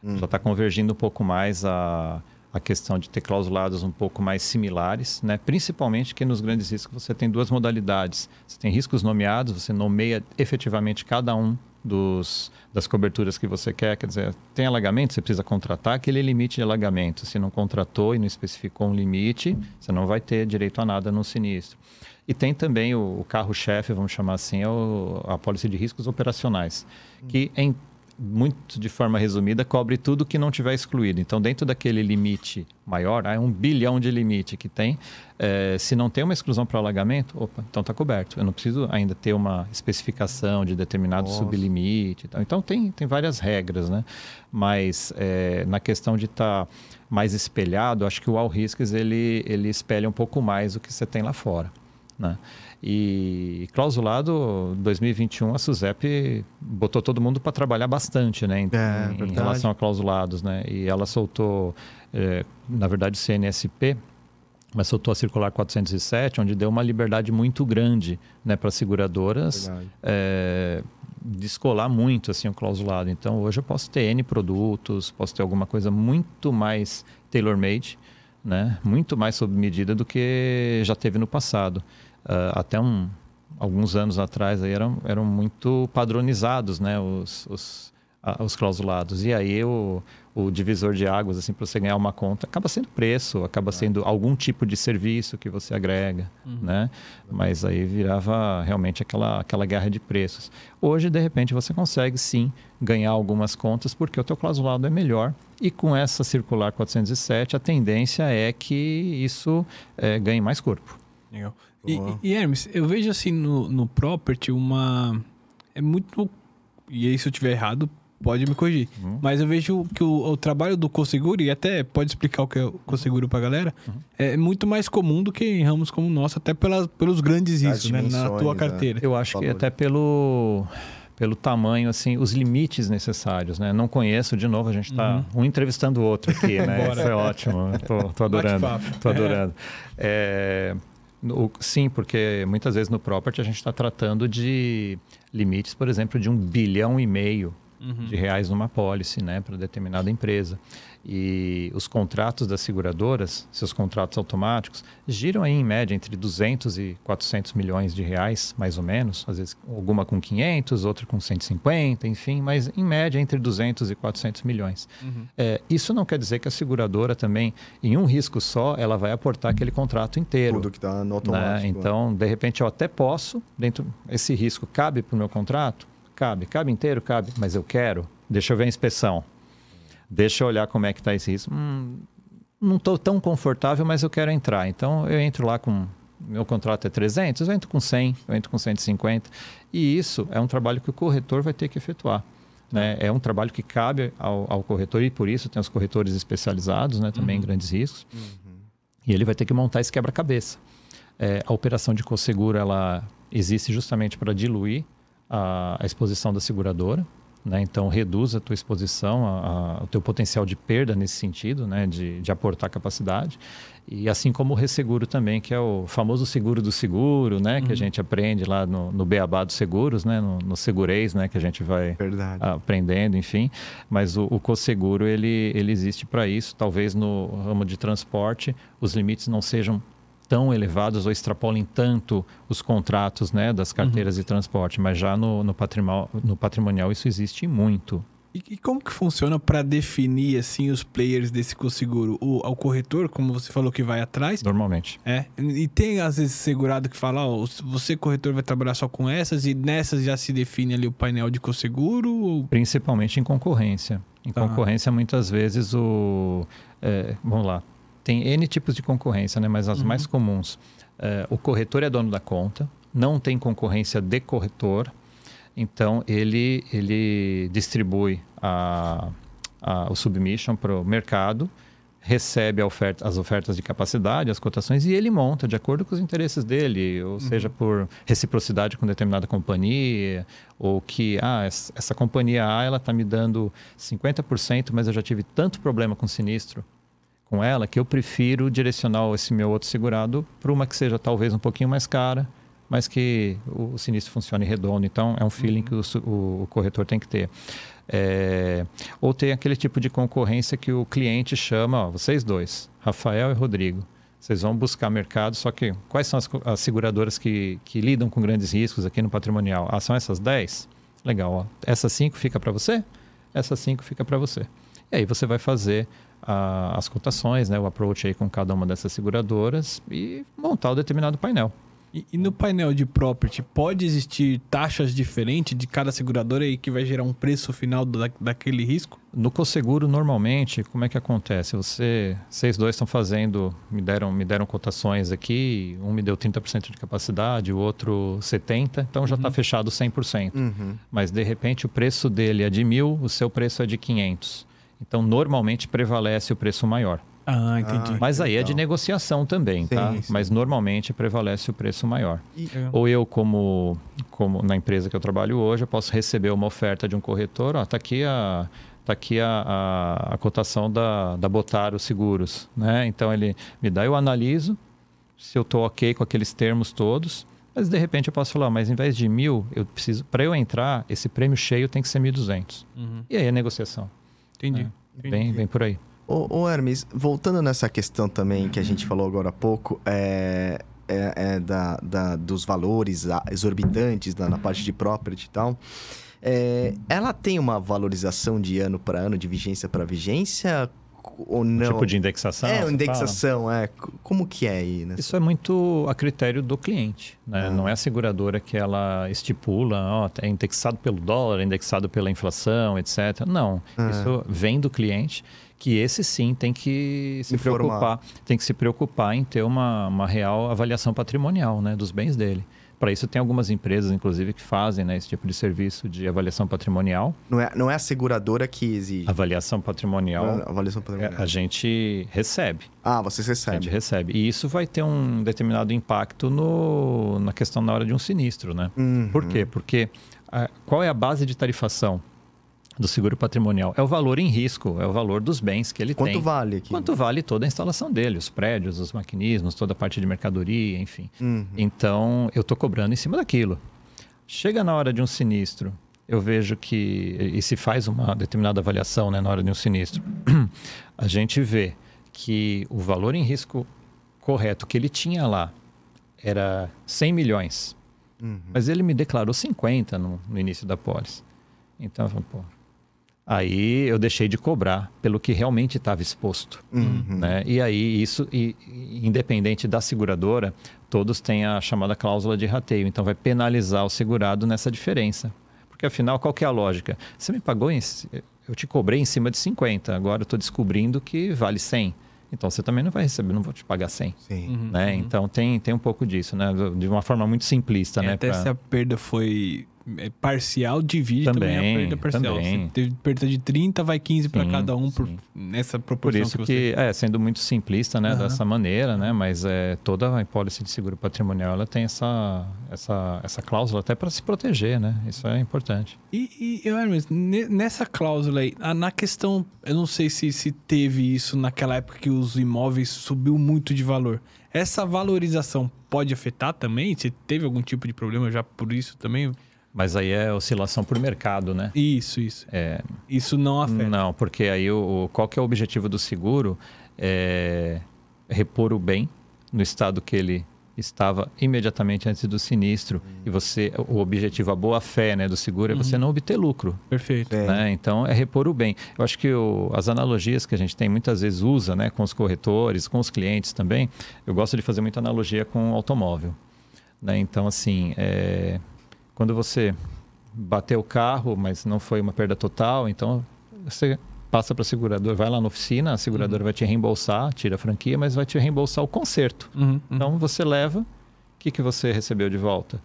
Hum. Já está convergindo um pouco mais a, a questão de ter clausulados um pouco mais similares, né? principalmente que nos grandes riscos você tem duas modalidades. Você tem riscos nomeados, você nomeia efetivamente cada um dos, das coberturas que você quer. Quer dizer, tem alagamento, você precisa contratar aquele limite de alagamento. Se não contratou e não especificou um limite, você não vai ter direito a nada no sinistro. E tem também o, o carro-chefe, vamos chamar assim, é o, a pólice de riscos operacionais, que em muito de forma resumida, cobre tudo que não tiver excluído. Então, dentro daquele limite maior, há um bilhão de limite que tem. É, se não tem uma exclusão para alagamento, opa, então está coberto. Eu não preciso ainda ter uma especificação de determinado Nossa. sublimite. Então, tem, tem várias regras, né? Mas é, na questão de estar tá mais espelhado, acho que o All Risks ele, ele espelha um pouco mais o que você tem lá fora. Né? E clausulado 2021 a SUSEP botou todo mundo para trabalhar bastante, né, em, é, em relação a clausulados, né? E ela soltou, é, na verdade, o CNSP, mas soltou a circular 407, onde deu uma liberdade muito grande, né, para seguradoras é, descolar muito assim o clausulado. Então hoje eu posso ter N produtos, posso ter alguma coisa muito mais tailor-made, né, muito mais sob medida do que já teve no passado até um, alguns anos atrás aí eram, eram muito padronizados né, os, os, os clausulados. E aí o, o divisor de águas, assim, para você ganhar uma conta, acaba sendo preço, acaba sendo algum tipo de serviço que você agrega, uhum. né? Mas aí virava realmente aquela, aquela guerra de preços. Hoje, de repente, você consegue sim ganhar algumas contas porque o teu clausulado é melhor e com essa circular 407 a tendência é que isso é, ganhe mais corpo. Legal. E, e, Hermes, eu vejo assim no, no property uma. É muito. E aí, se eu estiver errado, pode me corrigir. Uhum. Mas eu vejo que o, o, trabalho do Coseguro, e até pode explicar o que é o Coseguro pra galera, uhum. é muito mais comum do que em ramos como o nosso, até pelas, pelos grandes riscos, né? Na tua carteira. Eu acho que até pelo pelo tamanho, assim, os limites necessários, né? Não conheço, de novo, a gente está uhum. um entrevistando o outro aqui, né? Isso é ótimo, tô, tô adorando, tô adorando. É. É, sim, porque muitas vezes no property a gente está tratando de limites, por exemplo, de um bilhão e meio uhum. de reais numa pólice, né, para determinada empresa. E os contratos das seguradoras, seus contratos automáticos, giram aí em média entre 200 e 400 milhões de reais, mais ou menos. Às vezes alguma com 500, outra com 150, enfim, mas em média entre 200 e 400 milhões. Uhum. É, isso não quer dizer que a seguradora também, em um risco só, ela vai aportar aquele contrato inteiro. Tudo que está no automático. Né? Então, de repente, eu até posso, dentro esse risco cabe para o meu contrato? Cabe. Cabe inteiro? Cabe. Mas eu quero. Deixa eu ver a inspeção. Deixa eu olhar como é que está esse risco. Hum, não estou tão confortável, mas eu quero entrar. Então, eu entro lá com... Meu contrato é 300, eu entro com 100, eu entro com 150. E isso é um trabalho que o corretor vai ter que efetuar. Né? É um trabalho que cabe ao, ao, corretor e por isso tem os corretores especializados, né? também uhum. em grandes riscos. Uhum. E ele vai ter que montar esse quebra-cabeça. É, a operação de co-seguro ela existe justamente para diluir a, a exposição da seguradora, né? Então, reduz a tua exposição, a, a, o teu potencial de perda nesse sentido, né? de, de aportar capacidade. E assim como o resseguro também, que é o famoso seguro do seguro, né? Uhum. Que a uhum. gente aprende lá no, no Beabá dos Seguros, né? No, no Segurez, né? Que a gente vai Verdade. aprendendo, enfim. Mas o, o co-seguro, ele, ele existe para isso. Talvez no ramo de transporte, os limites não sejam tão elevados ou extrapolem tanto os contratos né, das carteiras uhum. de transporte, mas já no, no, patrimonial, no patrimonial isso existe muito. E, e como que funciona para definir assim os players desse co-seguro? O, o corretor, como você falou que vai atrás? Normalmente. É. E tem às vezes segurado que fala, ó, você corretor vai trabalhar só com essas e nessas já se define ali o painel de co-seguro? Ou... Principalmente em concorrência. Em tá. concorrência, muitas vezes o. É, vamos lá, tem N tipos de concorrência, né? mas as uhum. mais comuns. Uh, o corretor é dono da conta, não tem concorrência de corretor, então ele, ele distribui a, a, o submission para o mercado, recebe oferta, as ofertas de capacidade, as cotações, e ele monta de acordo com os interesses dele, ou uhum. seja, por reciprocidade com determinada companhia, ou que, ah, essa, companhia A está me dando 50%, mas eu já tive tanto problema com sinistro com ela que eu prefiro direcionar esse meu outro segurado para uma que seja talvez um pouquinho mais cara, mas que o, sinistro funcione redondo. Então, é um feeling uhum. que o, o, corretor tem que ter. É, ou tem aquele tipo de concorrência que o cliente chama, ó, vocês dois, Rafael e Rodrigo, vocês vão buscar mercado, só que quais são as, as seguradoras que, que lidam com grandes riscos aqui no patrimonial? Ah, são essas 10? Legal, ó. Essas cinco fica para você, essas cinco fica para você. E aí você vai fazer a, as cotações, né, o approach aí com cada uma dessas seguradoras e montar o determinado painel. E, e, no painel de property, pode existir taxas diferentes de cada seguradora e que vai gerar um preço final da, daquele risco? No Coseguro, normalmente, como é que acontece? Você, vocês dois estão fazendo, me deram, me deram cotações aqui, um me deu 30% de capacidade, o outro 70%, então já está uhum. fechado 100%. Uhum. Mas, de repente, o preço dele é de mil, o seu preço é de 500. Então, normalmente prevalece o preço maior. Ah, entendi. Ah, Mas aí é de negociação também, sim, tá? Sim. Mas normalmente prevalece o preço maior. E... Ou eu, como, como na empresa que eu trabalho hoje, eu posso receber uma oferta de um corretor, ó, tá aqui a tá aqui a, a, a, cotação da, da Botaro Seguros, né? Então ele me dá, eu analiso se eu estou ok com aqueles termos todos, mas de repente eu posso falar, mas em vez de mil, eu preciso para eu entrar, esse prêmio cheio tem que ser 1.200. Uhum. E aí é negociação. Entendi. Entendi. Bem, bem por aí. Ô, ô, Hermes, voltando nessa questão também que a gente falou agora há pouco, é, é, é da, da, dos valores exorbitantes na, na parte de property e tal. É, ela tem uma valorização de ano para ano, de vigência para vigência? Ou não? Tipo de indexação? É, indexação, é. Como que é aí? Nessa... Isso é muito a critério do cliente, né? Ah. Não é a seguradora que ela estipula, ó, é indexado pelo dólar, é indexado pela inflação, etc. Não, ah. isso vem do cliente que esse sim tem que se Informar. preocupar, tem que se preocupar em ter uma, uma real avaliação patrimonial, né, dos bens dele. Para isso tem algumas empresas, inclusive, que fazem né, esse tipo de serviço de avaliação patrimonial. Não é, não é a seguradora que exige? Avaliação patrimonial. É, avaliação patrimonial. A gente recebe. Ah, vocês recebem. A gente recebe. E isso vai ter um determinado impacto no, na questão na hora de um sinistro, né? Uhum. Por quê? Porque a, qual é a base de tarifação? Do seguro patrimonial é o valor em risco, é o valor dos bens que ele Quanto tem. Quanto vale aqui? Quanto vale toda a instalação dele, os prédios, os maquinismos, toda a parte de mercadoria, enfim. Uhum. Então, eu estou cobrando em cima daquilo. Chega na hora de um sinistro, eu vejo que, e se faz uma determinada avaliação né, na hora de um sinistro, a gente vê que o valor em risco correto que ele tinha lá era 100 milhões, uhum. mas ele me declarou 50 no, no início da pólice. Então, eu falo, pô, Aí eu deixei de cobrar pelo que realmente estava exposto. Uhum. Né? E aí, isso, e, independente da seguradora, todos têm a chamada cláusula de rateio. Então, vai penalizar o segurado nessa diferença. Porque, afinal, qual que é a lógica? Você me pagou, em, eu te cobrei em cima de 50, agora eu estou descobrindo que vale 100. Então, você também não vai receber, não vou te pagar 100. Sim. Uhum. Né? Uhum. Então, tem, tem um pouco disso, né? De uma forma muito simplista. E né? Até pra... se a perda foi é parcial divide também, também a perda parcial. Também. teve perda de 30, vai 15 para cada um por, nessa proporção. Por isso que, que é, sendo muito simplista, né, uhum. dessa maneira, né, mas é, toda a apólice de seguro patrimonial ela tem essa, essa, essa cláusula até para se proteger, né? Isso é importante. E, e Hermes, nessa cláusula aí, na questão, eu não sei se, se teve isso naquela época que os imóveis subiu muito de valor. Essa valorização pode afetar também? Se teve algum tipo de problema já por isso também? Mas aí é oscilação por mercado, né? Isso, isso. É... Isso não afeta. Não, porque aí o, qual que é o objetivo do seguro? É repor o bem no estado que ele estava imediatamente antes do sinistro. Uhum. E você, o objetivo, a boa fé né, do seguro é você uhum. não obter lucro. Perfeito. Né? Então, é repor o bem. Eu acho que o, as analogias que a gente tem muitas vezes usa né, com os corretores, com os clientes também, eu gosto de fazer muita analogia com o automóvel. Né? Então, assim, é, quando você bateu o carro, mas não foi uma perda total, então você passa para a seguradora, vai lá na oficina, a seguradora uhum. vai te reembolsar, tira a franquia, mas vai te reembolsar o conserto. Uhum, uhum. Então você leva, o que, que você recebeu de volta?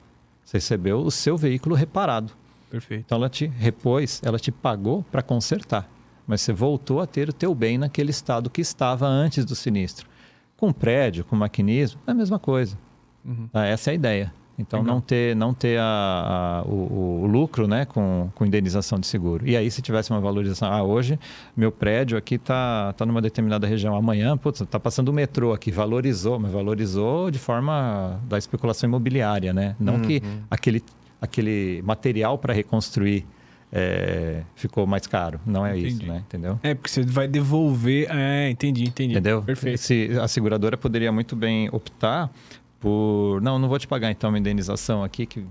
Você recebeu o seu veículo reparado. Perfeito. Então ela te repôs, ela te pagou para consertar, mas você voltou a ter o teu bem naquele estado que estava antes do sinistro. Com prédio, com maquinismo, é a mesma coisa. Uhum. Ah, essa é a ideia. Então, não ter, não ter a, a, o, o, lucro né, com, com indenização de seguro. E aí, se tivesse uma valorização, ah, hoje meu prédio aqui está tá numa determinada região, amanhã, putz, está passando o metrô aqui, valorizou, mas valorizou de forma da especulação imobiliária, né? Não uhum. que aquele, aquele material para reconstruir é, ficou mais caro. Não é entendi. isso, né? Entendeu? É, porque você vai devolver. É, entendi, entendi. Entendeu? Perfeito. Se a seguradora poderia muito bem optar por não, não vou te pagar então uma indenização aqui que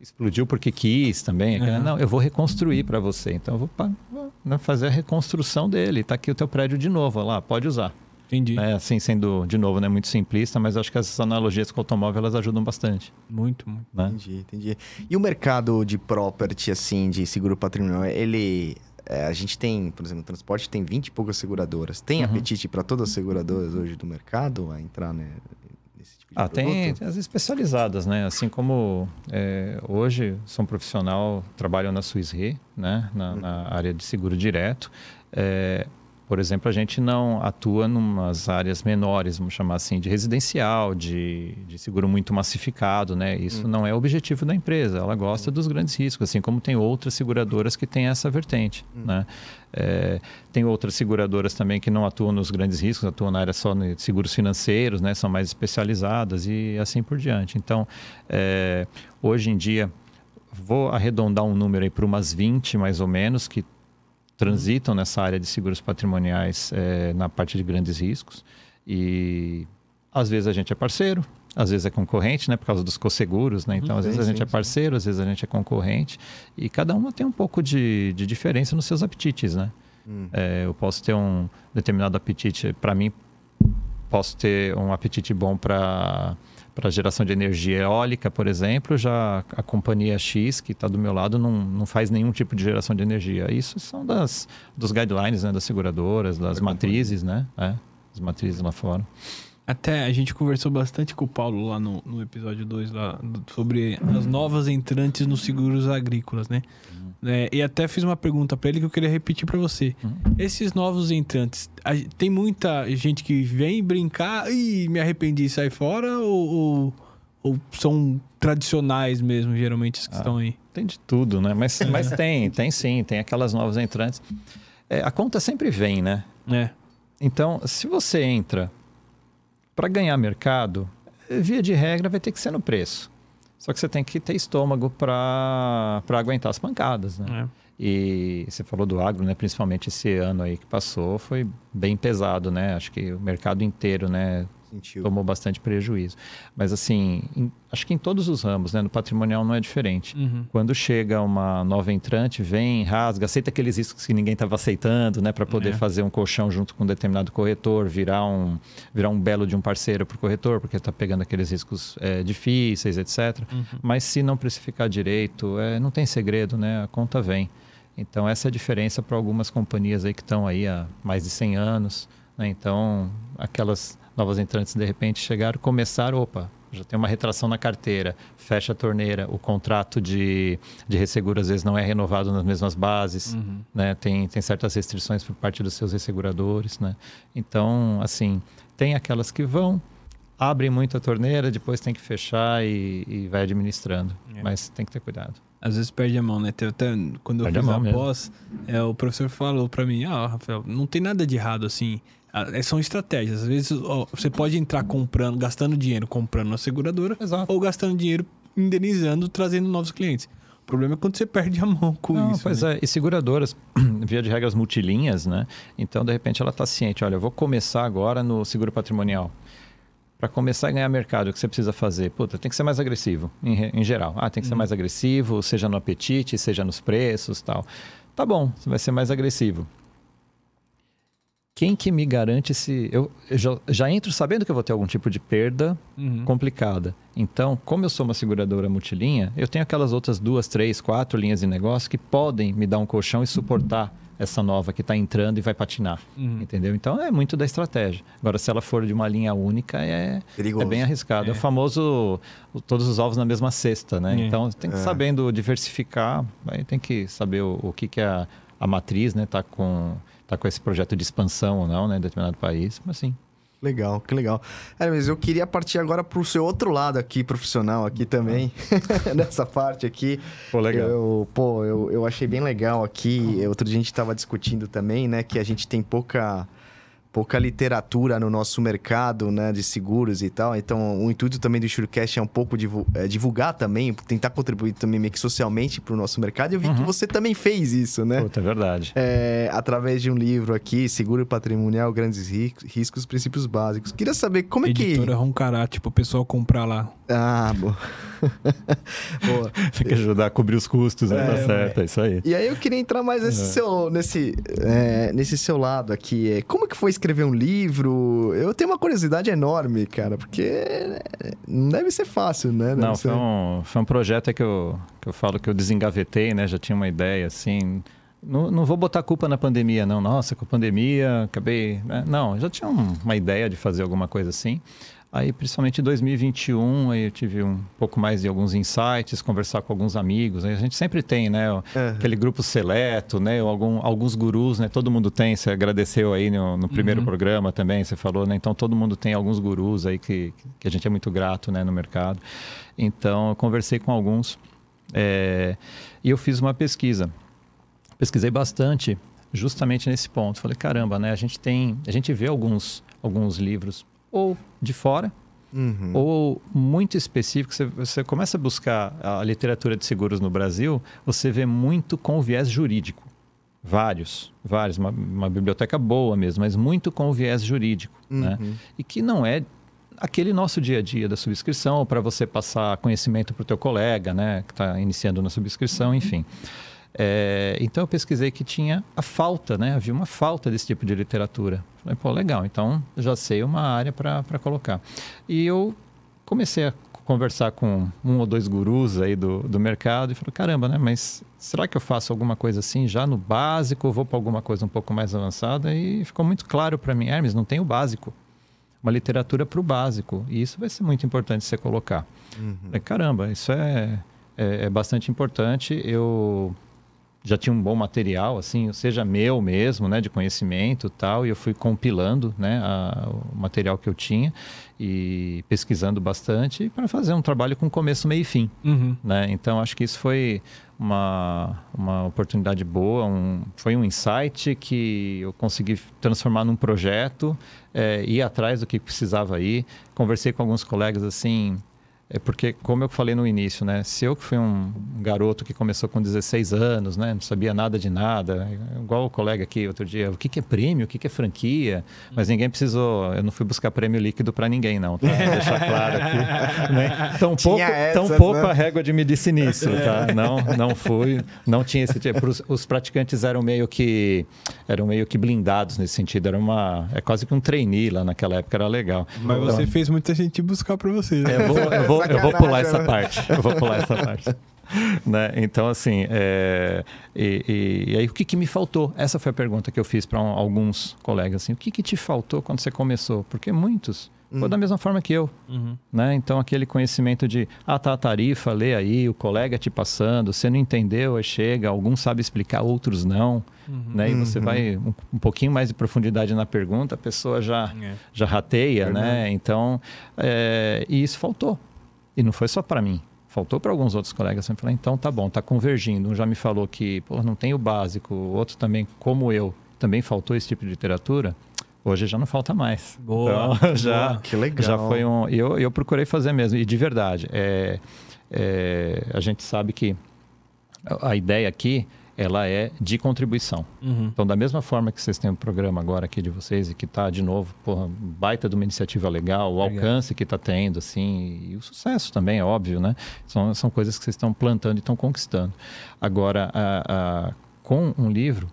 explodiu porque quis também. É. Não, eu vou reconstruir para você. Então eu vou, vou, né, fazer a reconstrução dele. Está aqui o teu prédio de novo, olha lá, pode usar. Entendi. Né, assim, sendo, de novo, né, muito simplista, mas acho que essas analogias com o automóvel elas ajudam bastante. Muito, muito. Né? Entendi, entendi. E o mercado de property, assim, de seguro patrimonial, ele. é, a gente tem, por exemplo, o transporte tem 20 e poucas seguradoras. Tem Uhum. apetite para todas as seguradoras hoje do mercado a entrar né, Ah, tem, tem as especializadas, né? Assim como é, hoje sou um profissional, trabalho na Swiss Re, né? Na, na área de seguro direto. É, por exemplo, a gente não atua em umas áreas menores, vamos chamar assim, de residencial, de, de seguro muito massificado, né? Isso não é o objetivo da empresa. Ela gosta dos grandes riscos, assim como tem outras seguradoras que têm essa vertente, né? É, tem outras seguradoras também que não atuam nos grandes riscos, atuam na área só de seguros financeiros, né? São mais especializadas e assim por diante. Então, é, hoje em dia, vou arredondar um número aí para umas 20 mais ou menos que transitam nessa área de seguros patrimoniais é, na parte de grandes riscos. E às vezes a gente é parceiro, às vezes é concorrente, né? Por causa dos co-seguros, né? Então, às Sim, vezes a gente sim, é sim. parceiro, às vezes a gente é concorrente. E cada uma tem um pouco de, de diferença nos seus apetites, né? Hum. É, eu posso ter um determinado apetite, para mim, posso ter um apetite bom para para geração de energia eólica, por exemplo, já a companhia X que está do meu lado não, não faz nenhum tipo de geração de energia. Isso são das dos guidelines né, das seguradoras, das matrizes, né? É, as matrizes lá fora. Até a gente conversou bastante com o Paulo lá no, no episódio 2 lá, sobre as novas entrantes nos seguros agrícolas, né? É, e até fiz uma pergunta pra ele que eu queria repetir pra você. Esses novos entrantes, a- tem muita gente que vem brincar e me arrependi e sai fora ou, ou, ou são tradicionais mesmo, geralmente, os que estão aí? Tem de tudo, né? Mas, mas tem, tem sim, tem aquelas novas entrantes. É, a conta sempre vem, né? É. Então, se você entra para ganhar mercado, via de regra vai ter que ser no preço. Só que você tem que ter estômago para aguentar as pancadas, né? é. E você falou do agro, né? Principalmente esse ano aí que passou, foi bem pesado, né? Acho que o mercado inteiro, né? Sentiu. Tomou bastante prejuízo. Mas assim, em- acho que em todos os ramos, né? No patrimonial não é diferente. Uhum. Quando chega uma nova entrante, vem, rasga, aceita aqueles riscos que ninguém estava aceitando, né, para poder É. fazer um colchão junto com um determinado corretor, virar um, virar um belo de um parceiro para o corretor, porque está pegando aqueles riscos é, difíceis, etc. Mas se não precificar direito, é, não tem segredo, né? A conta vem. Então essa é a diferença para algumas companhias aí que estão aí há mais de 100 anos, né? Então aquelas novas entrantes de repente chegaram, começaram, opa, já tem uma retração na carteira, fecha a torneira, o contrato de, de resseguro às vezes não é renovado nas mesmas bases, Uhum. né? Tem, tem certas restrições por parte dos seus resseguradores, né? Então, assim, tem aquelas que vão, abrem muito a torneira, depois tem que fechar e, e vai administrando. É. Mas tem que ter cuidado. Às vezes perde a mão, né? Teve Até quando eu Perde a fiz a, mão mesmo. pós, é, o professor falou pra mim: Ah, Rafael, não tem nada de errado assim. Ah, é, São estratégias. Às vezes ó, você pode entrar comprando, gastando dinheiro comprando na seguradora, Exato. ou gastando dinheiro indenizando, trazendo novos clientes. O problema é quando você perde a mão com Não, isso. pois né? é, e seguradoras, via de regras multilinhas, né? Então, de repente, ela está ciente, olha, eu vou começar agora no seguro patrimonial. Para começar a ganhar mercado, o que você precisa fazer? Puta, tem que ser mais agressivo, em, em geral. Ah, tem que ser mais agressivo, seja no apetite, seja nos preços tal. Tá bom, você vai ser mais agressivo. Quem que me garante se... Eu, eu já, já entro sabendo que eu vou ter algum tipo de perda Uhum. complicada. Então, como eu sou uma seguradora multilinha, eu tenho aquelas outras duas, três, quatro linhas de negócio que podem me dar um colchão e suportar essa nova que está entrando e vai patinar. Uhum. Entendeu? Então, é muito da estratégia. Agora, se ela for de uma linha única, é, Perigoso. é bem arriscado. É. É. o famoso todos os ovos na mesma cesta, né? É. Então, tem que É. sabendo diversificar, aí tem que saber o, o que, que a, a matriz, né? Tá com, tá com esse projeto de expansão ou não, né? Em determinado país. Mas sim. Legal, que legal. É, mas eu queria partir agora pro seu outro lado aqui, profissional, aqui também, nessa parte aqui. Pô, legal. Eu, pô, eu, eu achei bem legal aqui. Outro dia a gente estava discutindo também, né, que a gente tem pouca pouca literatura no nosso mercado, né, de seguros e tal. Então, o intuito também do Surecast é um pouco é, divulgar também, tentar contribuir também meio que socialmente para o nosso mercado. E eu vi que você também fez isso, né? Puta, é verdade. É, através de um livro aqui, Seguro Patrimonial, Grandes Ri- Riscos, Princípios Básicos. Queria saber como é que... Editora Roncará, tipo, o pessoal comprar lá. Ah, boa. boa. Você quer ajudar a cobrir os custos, né? É, tá certo, é isso aí. E aí eu queria entrar mais nesse seu, nesse, é, nesse seu lado aqui. É, Como que foi escrever um livro? Eu tenho uma curiosidade enorme, cara, porque é, não deve ser fácil, né? Deve Não, ser- foi um, foi um projeto que eu, que eu falo que eu desengavetei, né? Já tinha uma ideia, assim... Não, não vou botar culpa na pandemia, não. Nossa, com a pandemia, acabei... né? Não, já tinha um- uma ideia de fazer alguma coisa assim. Aí, principalmente em 2021, aí eu tive um pouco mais de alguns insights, conversar com alguns amigos. Aí a gente sempre tem, né? o- Aquele grupo seleto, né? Ou algum, alguns gurus, né? Todo mundo tem. Você agradeceu aí no, no primeiro programa também, você falou, né? Então, todo mundo tem alguns gurus aí que, que a gente é muito grato, né? No mercado. Então, eu conversei com alguns é, e eu fiz uma pesquisa. Pesquisei bastante justamente nesse ponto. Falei, caramba, né? A gente tem... A gente vê alguns, alguns livros ou de fora Uhum. ou muito específico, você, você começa a buscar a literatura de seguros no Brasil, você vê muito com o viés jurídico. Vários, vários, uma, uma biblioteca boa mesmo, mas muito com o viés jurídico. Né? E que não é aquele nosso dia a dia da subscrição, para você passar conhecimento para o teu colega, né, que está iniciando na subscrição, enfim. É, então eu pesquisei que tinha a falta, né? Havia uma falta desse tipo de literatura. Falei, pô, legal, então já sei uma área para colocar. E eu comecei a conversar com um ou dois gurus aí do, do mercado e falei, caramba, né? Mas será que eu faço alguma coisa assim já no básico ou vou para alguma coisa um pouco mais avançada? E ficou muito claro para mim, Hermes, não tem o básico. Uma literatura para o básico. E isso vai ser muito importante você colocar. Falei, caramba, isso é, é, é bastante importante. Eu já tinha um bom material, assim, seja meu mesmo, né, de conhecimento e tal, e eu fui compilando, né, a- o material que eu tinha e pesquisando bastante para fazer um trabalho com começo, meio e fim, Uhum. né? Então acho que isso foi uma, uma oportunidade boa, um, foi um insight que eu consegui transformar num projeto, é, ir atrás do que precisava ir. Conversei com alguns colegas assim, é porque, como eu falei no início, né? Se eu que fui um garoto que começou com 16 anos, né? Não sabia nada de nada, igual o colega aqui outro dia, o que, que é prêmio, o que, que é franquia, mas ninguém precisou, eu não fui buscar prêmio líquido para ninguém, não, tá? Deixar claro aqui. Né? Tão pouco, tão pouco né? a régua de me disse nisso, tá? Não, não fui, não tinha esse tipo. Os, praticantes eram meio que eram meio que blindados nesse sentido, era uma, é quase que um trainee lá naquela época, era legal. Mas Então- você fez muita gente buscar pra você. né? eu vou, eu vou, eu vou pular essa parte. Eu vou pular essa parte. Né? Então, assim, é, e, e- e aí o que, que me faltou? Essa foi a pergunta que eu fiz para alguns colegas. Assim, o que, que te faltou quando você começou? Porque muitos foi da mesma forma que eu. Uhum. Né? Então, aquele conhecimento de, ah, tá a tarifa, lê aí, o colega te passando, você não entendeu, aí chega, alguns sabem explicar, outros não. Né? E você vai um, um pouquinho mais de profundidade na pergunta, a pessoa já, É. já rateia, né? Então, é, e isso faltou. E não foi só para mim. Faltou para alguns outros colegas. Eu falei, então tá bom, tá convergindo. Um já me falou que pô, não tem o básico, o outro também, como eu, também faltou esse tipo de literatura. Hoje já não falta mais. Boa, Então, já, boa. Que legal. já foi um. Eu, eu procurei fazer mesmo, e de verdade. É, é, a gente sabe que a ideia aqui ela é de contribuição. Uhum. Então, da mesma forma que vocês têm um programa agora aqui de vocês e que está, de novo, porra, baita de uma iniciativa legal, o Legal. alcance que está tendo, assim, e o sucesso também, é óbvio, né? São, são coisas que vocês estão plantando e estão conquistando. Agora, a- a- com um livro,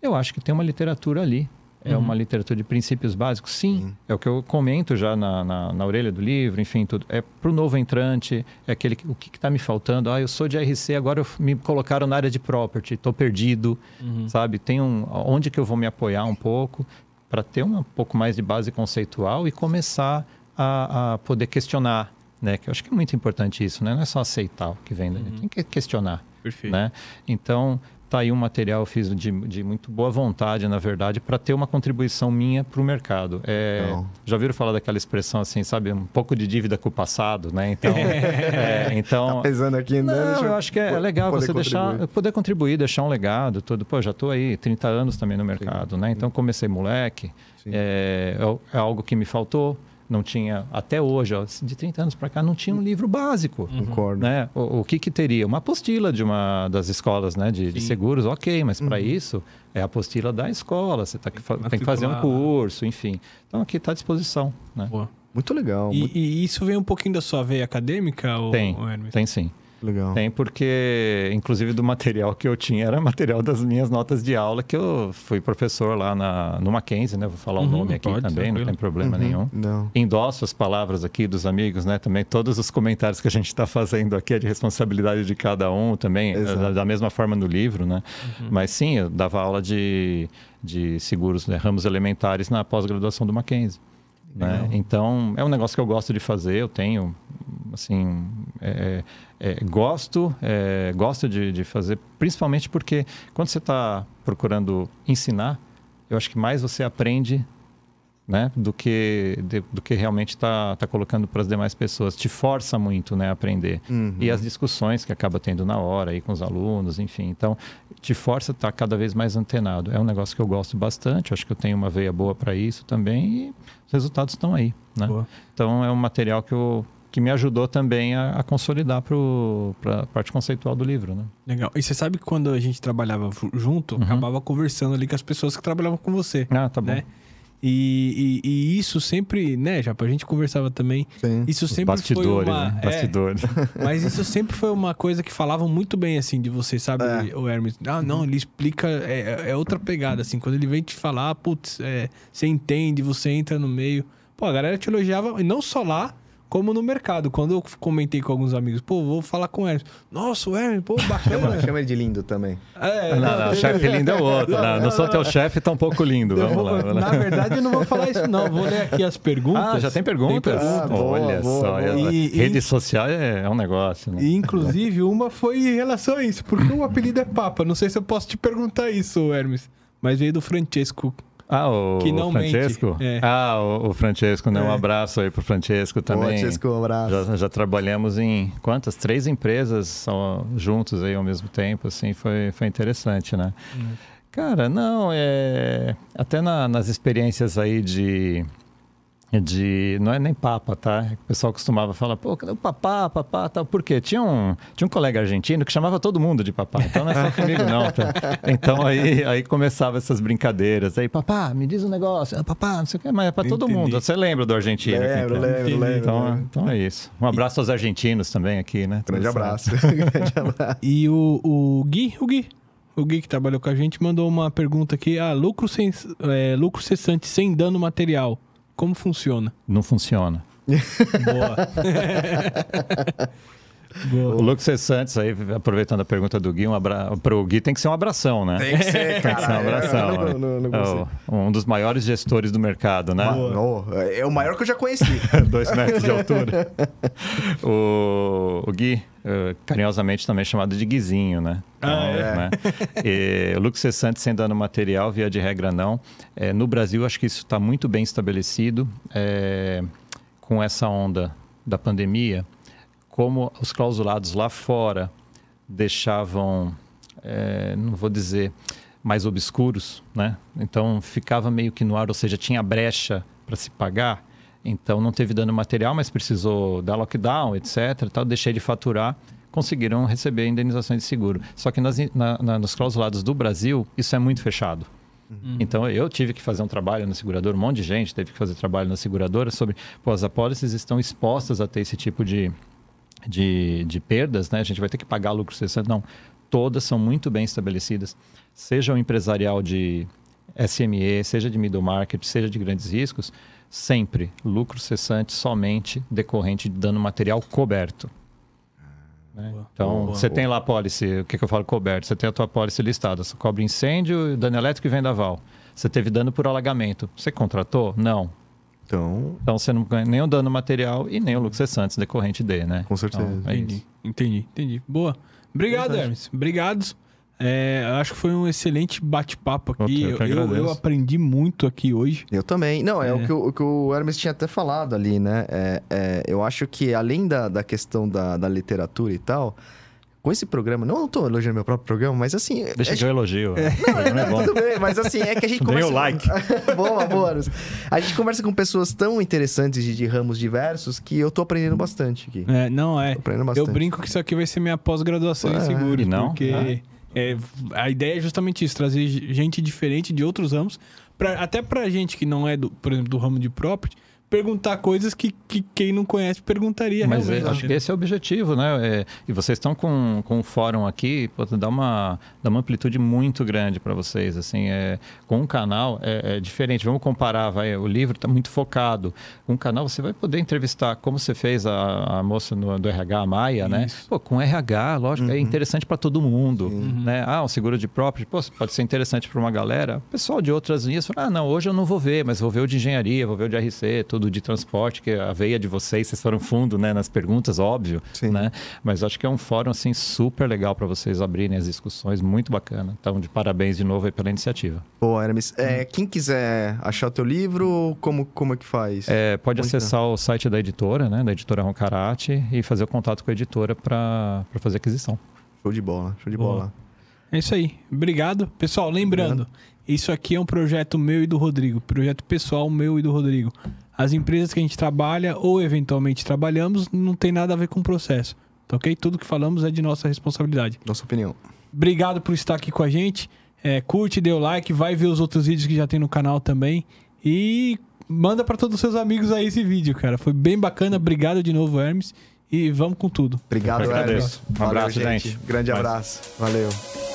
eu acho que tem uma literatura ali. É uma literatura de princípios básicos? Sim. É o que eu comento já na, na, na orelha do livro, enfim, tudo. É para o novo entrante, é aquele que- o que está me faltando. Ah, eu sou de RC, agora eu me colocaram na área de property, estou perdido, sabe? Tem um, onde que eu vou me apoiar um pouco para ter um pouco mais de base conceitual e começar a, a poder questionar, né? Que eu acho que é muito importante isso, né? Não é só aceitar o que vem dali, tem que questionar Perfeito. né? Então, tá aí um material eu fiz de, de muito boa vontade, na verdade, para ter uma contribuição minha para o mercado. É, Não. já ouviram falar daquela expressão assim, sabe, um pouco de dívida com o passado, né? Então, é, então Tá pesando aqui, né? não, eu acho que é legal você deixar, contribuir. poder contribuir, deixar um legado, tudo. Pô, já estou aí 30 anos também no mercado, né? Então comecei moleque, Sim. é, é algo que me faltou. Não tinha, até hoje, ó, de 30 anos para cá, não tinha um livro básico. Concordo. Né? O, o que, que teria? Uma apostila de uma das escolas né? de, de seguros, ok, mas para Uhum. isso é a apostila da escola, você tá, que fa- tem que fazer um curso, enfim. Então aqui está à disposição. Né? Boa. Muito legal, E, muito e isso vem um pouquinho da sua veia acadêmica, ou, Tem, Hermes? tem sim. Legal. Tem porque, inclusive, do material que eu tinha era material das minhas notas de aula, que eu fui professor lá na, no Mackenzie, né? Vou falar Uhum, o nome aqui pode, também, não tranquilo. tem problema Uhum, nenhum. Não. Endosso as palavras aqui dos amigos, né? Também todos os comentários que a gente está fazendo aqui é de responsabilidade de cada um também, Exato. da, da mesma forma no livro, né? Uhum. Mas sim, eu dava aula de, de seguros, né? ramos elementares na pós-graduação do Mackenzie. Né? Então, é um negócio que eu gosto de fazer, eu tenho, assim, é, é, gosto, é, gosto de, de fazer, principalmente porque quando você está procurando ensinar, eu acho que mais você aprende né, do que de- do que realmente está tá colocando para as demais pessoas. Te força muito né, a aprender. Uhum. E as discussões que acaba tendo na hora aí com os alunos, enfim. Então, te força a estar cada vez mais antenado. É um negócio que eu gosto bastante, acho que eu tenho uma veia boa para isso também e os resultados estão aí. Né? Boa. Então, é um material que, eu, que me ajudou também a, a consolidar para a parte conceitual do livro. Né? Legal. E você sabe que quando a gente trabalhava ju- junto, Uhum. acabava conversando ali com as pessoas que trabalhavam com você, Ah, tá bom. né? E, e- e isso sempre, né, já a gente conversava também. Sim. Isso Os sempre foi bastidores, uma, né? é, Bastidores. mas isso sempre foi uma coisa que falavam muito bem assim de você, sabe, É. o Hermes? Ah, não, ele explica é, é outra pegada assim. Quando ele vem te falar, putz, é, você entende, você entra no meio. Pô, a galera te elogiava e não só lá, como no mercado. Quando eu comentei com alguns amigos, pô, vou falar com o Hermes. Nossa, o Hermes, pô, Chama, bacana. chama ele de lindo também. É, Não, não, o chefe lindo é o outro. Não, não sou teu chefe, tá um pouco lindo. Vamos vou- lá. vamos lá. Na verdade, eu não vou falar isso, não. Vou ler aqui as perguntas. Ah, já tem perguntas? Ah, boa, Olha boa, só. boa. E- e- Rede social é, é um negócio, né? E, inclusive, uma foi em relação a isso, porque o apelido é Papa. Não sei se eu posso te perguntar isso, Hermes. Mas veio do Francesco. Ah, o, Que não o Francesco? mente, é. Ah, o, o Francesco, né? Um É. abraço aí pro Francesco também. Francesco, um abraço. Já, já trabalhamos em quantas? Três empresas só, juntos aí ao mesmo tempo, assim, foi, foi interessante, né? Cara, não, é... Até na- nas experiências aí de... De, não é nem papa, tá? O pessoal costumava falar, pô, cadê o papá, papá, tal. Por quê? Tinha um, tinha um colega argentino que chamava todo mundo de papá, então não é só comigo não, tá? Então aí, aí começava essas brincadeiras. Aí, papá, me diz um negócio. Ah, papá, não sei o quê, mas é pra todo mundo. Você lembra do argentino? Lembro, então. lembro, lembro. Então, lembro. então é isso. Um abraço aos argentinos também aqui, né? Grande Tudo abraço. Grande abraço. E o, o Gui, o Gui, o Gui que trabalhou com a gente, mandou uma pergunta aqui. Ah, lucro, sem, é, lucro cessante sem dano material. Como funciona? Não funciona. Boa. Boa. O Lucas Santos aí, aproveitando a pergunta do Gui, um abra... pro Gui tem que ser um abração, né? Tem que ser, Tem que ser um cara. abração. Né? não- não- não É o- um dos maiores gestores do mercado, né? Oh, é o maior que eu já conheci. Dois metros de altura. o, o Gui, eh, carinhosamente também chamado de Guizinho, né? Ah, é? né? E Cessante sem dano material, via de regra não. Eh, no Brasil, acho que isso está muito bem estabelecido. eh, com essa onda da pandemia, como os clausulados lá fora deixavam, eh, não vou dizer, mais obscuros, né? Então ficava meio que no ar, ou seja, tinha brecha para se pagar. Então não teve dano material, mas precisou dar lockdown, etc. Tal, deixei de faturar, conseguiram receber indenizações de seguro. Só que nas, na- na- nos clausulados do Brasil, isso é muito fechado. Então eu tive que fazer um trabalho na seguradora, um monte de gente teve que fazer trabalho na seguradora sobre, pô, as apólices estão expostas a ter esse tipo de, de, de perdas, né? A gente vai ter que pagar lucro cessante. Não, todas são muito bem estabelecidas, seja o empresarial de SME, seja de middle market, seja de grandes riscos, sempre lucro cessante somente decorrente de dano material coberto. né? Boa, Então, boa, boa. você tem lá a pólice, o que, que eu falo coberto? Você tem a tua pólice listada, você cobre incêndio, dano elétrico e vendaval. Você teve dano por alagamento. Você contratou? Não. Então, Então você não ganha nem o dano material e nem o lucro cessante decorrente de, né? Com certeza. Então, é Entendi, entendi, entendi. Boa. Obrigado. Hermes. Obrigados. É, eu acho que foi um excelente bate-papo aqui. Eu Eu, eu, aprendi muito aqui hoje. Eu também. Não, é, É. O, que o, o que o Hermes tinha até falado ali, né? É, é, eu acho que além da, da questão da, da literatura e tal, com esse programa, não, tô elogiando meu próprio programa, mas assim. Deixa é, que eu elogio. O programa é bom. Tudo bem, mas assim, é que a gente conversa... o like. boa, boa. A gente conversa com pessoas tão interessantes de, de ramos diversos que eu tô aprendendo bastante aqui. É, não é. Tô aprendendo Eu brinco que isso aqui vai ser minha pós-graduação em É, seguros. e não? Porque é, a ideia é justamente isso, trazer gente diferente de outros ramos, pra, até pra gente que não é, do, por exemplo, do ramo de property, perguntar coisas que, que quem não conhece perguntaria Mas é, acho que esse é o objetivo, né? É, e vocês estão com, com um fórum aqui, pô, dá, uma, dá uma amplitude muito grande para vocês. Assim, é, com um canal é, é diferente. Vamos comparar, vai, o livro está muito focado. Com um canal você vai poder entrevistar, como você fez a, a moça no- do RH, a Maia, né? Isso. Pô, com RH, lógico, é interessante para todo mundo. Uhum. Né? Ah, um seguro de property, pô, pode ser interessante para uma galera. O pessoal de outras linhas fala, ah, não, hoje eu não vou ver, mas vou ver o de engenharia, vou ver o de RC, tudo de transporte, que a veia de vocês, vocês foram fundo né, nas perguntas, óbvio. Sim. Né? Mas acho que é um fórum assim, super legal para vocês abrirem as discussões, muito bacana. Então, de parabéns de novo aí pela iniciativa. Boa, Hermes. É, quem quiser achar o teu livro, como, como é que faz? É, pode Onde acessar o site da editora, né, da editora Roncarate, e fazer o contato com a editora para fazer aquisição. Show de bola, show de Boa. bola. É isso aí. Obrigado. Pessoal, lembrando, isso aqui é um projeto meu e do Rodrigo. Projeto pessoal meu e do Rodrigo. As empresas que a gente trabalha ou eventualmente trabalhamos não tem nada a ver com o processo. Tá ok? Tudo que falamos é de nossa responsabilidade. Nossa opinião. Obrigado por estar aqui com a gente. É, curte, dê o like, vai ver os outros vídeos que já tem no canal também. E manda para todos os seus amigos aí esse vídeo, cara. Foi bem bacana. Obrigado de novo, Hermes. E vamos com tudo. Obrigado, Hermes. agradeço. Um Valeu, abraço, gente. Grande Mas- abraço. Valeu.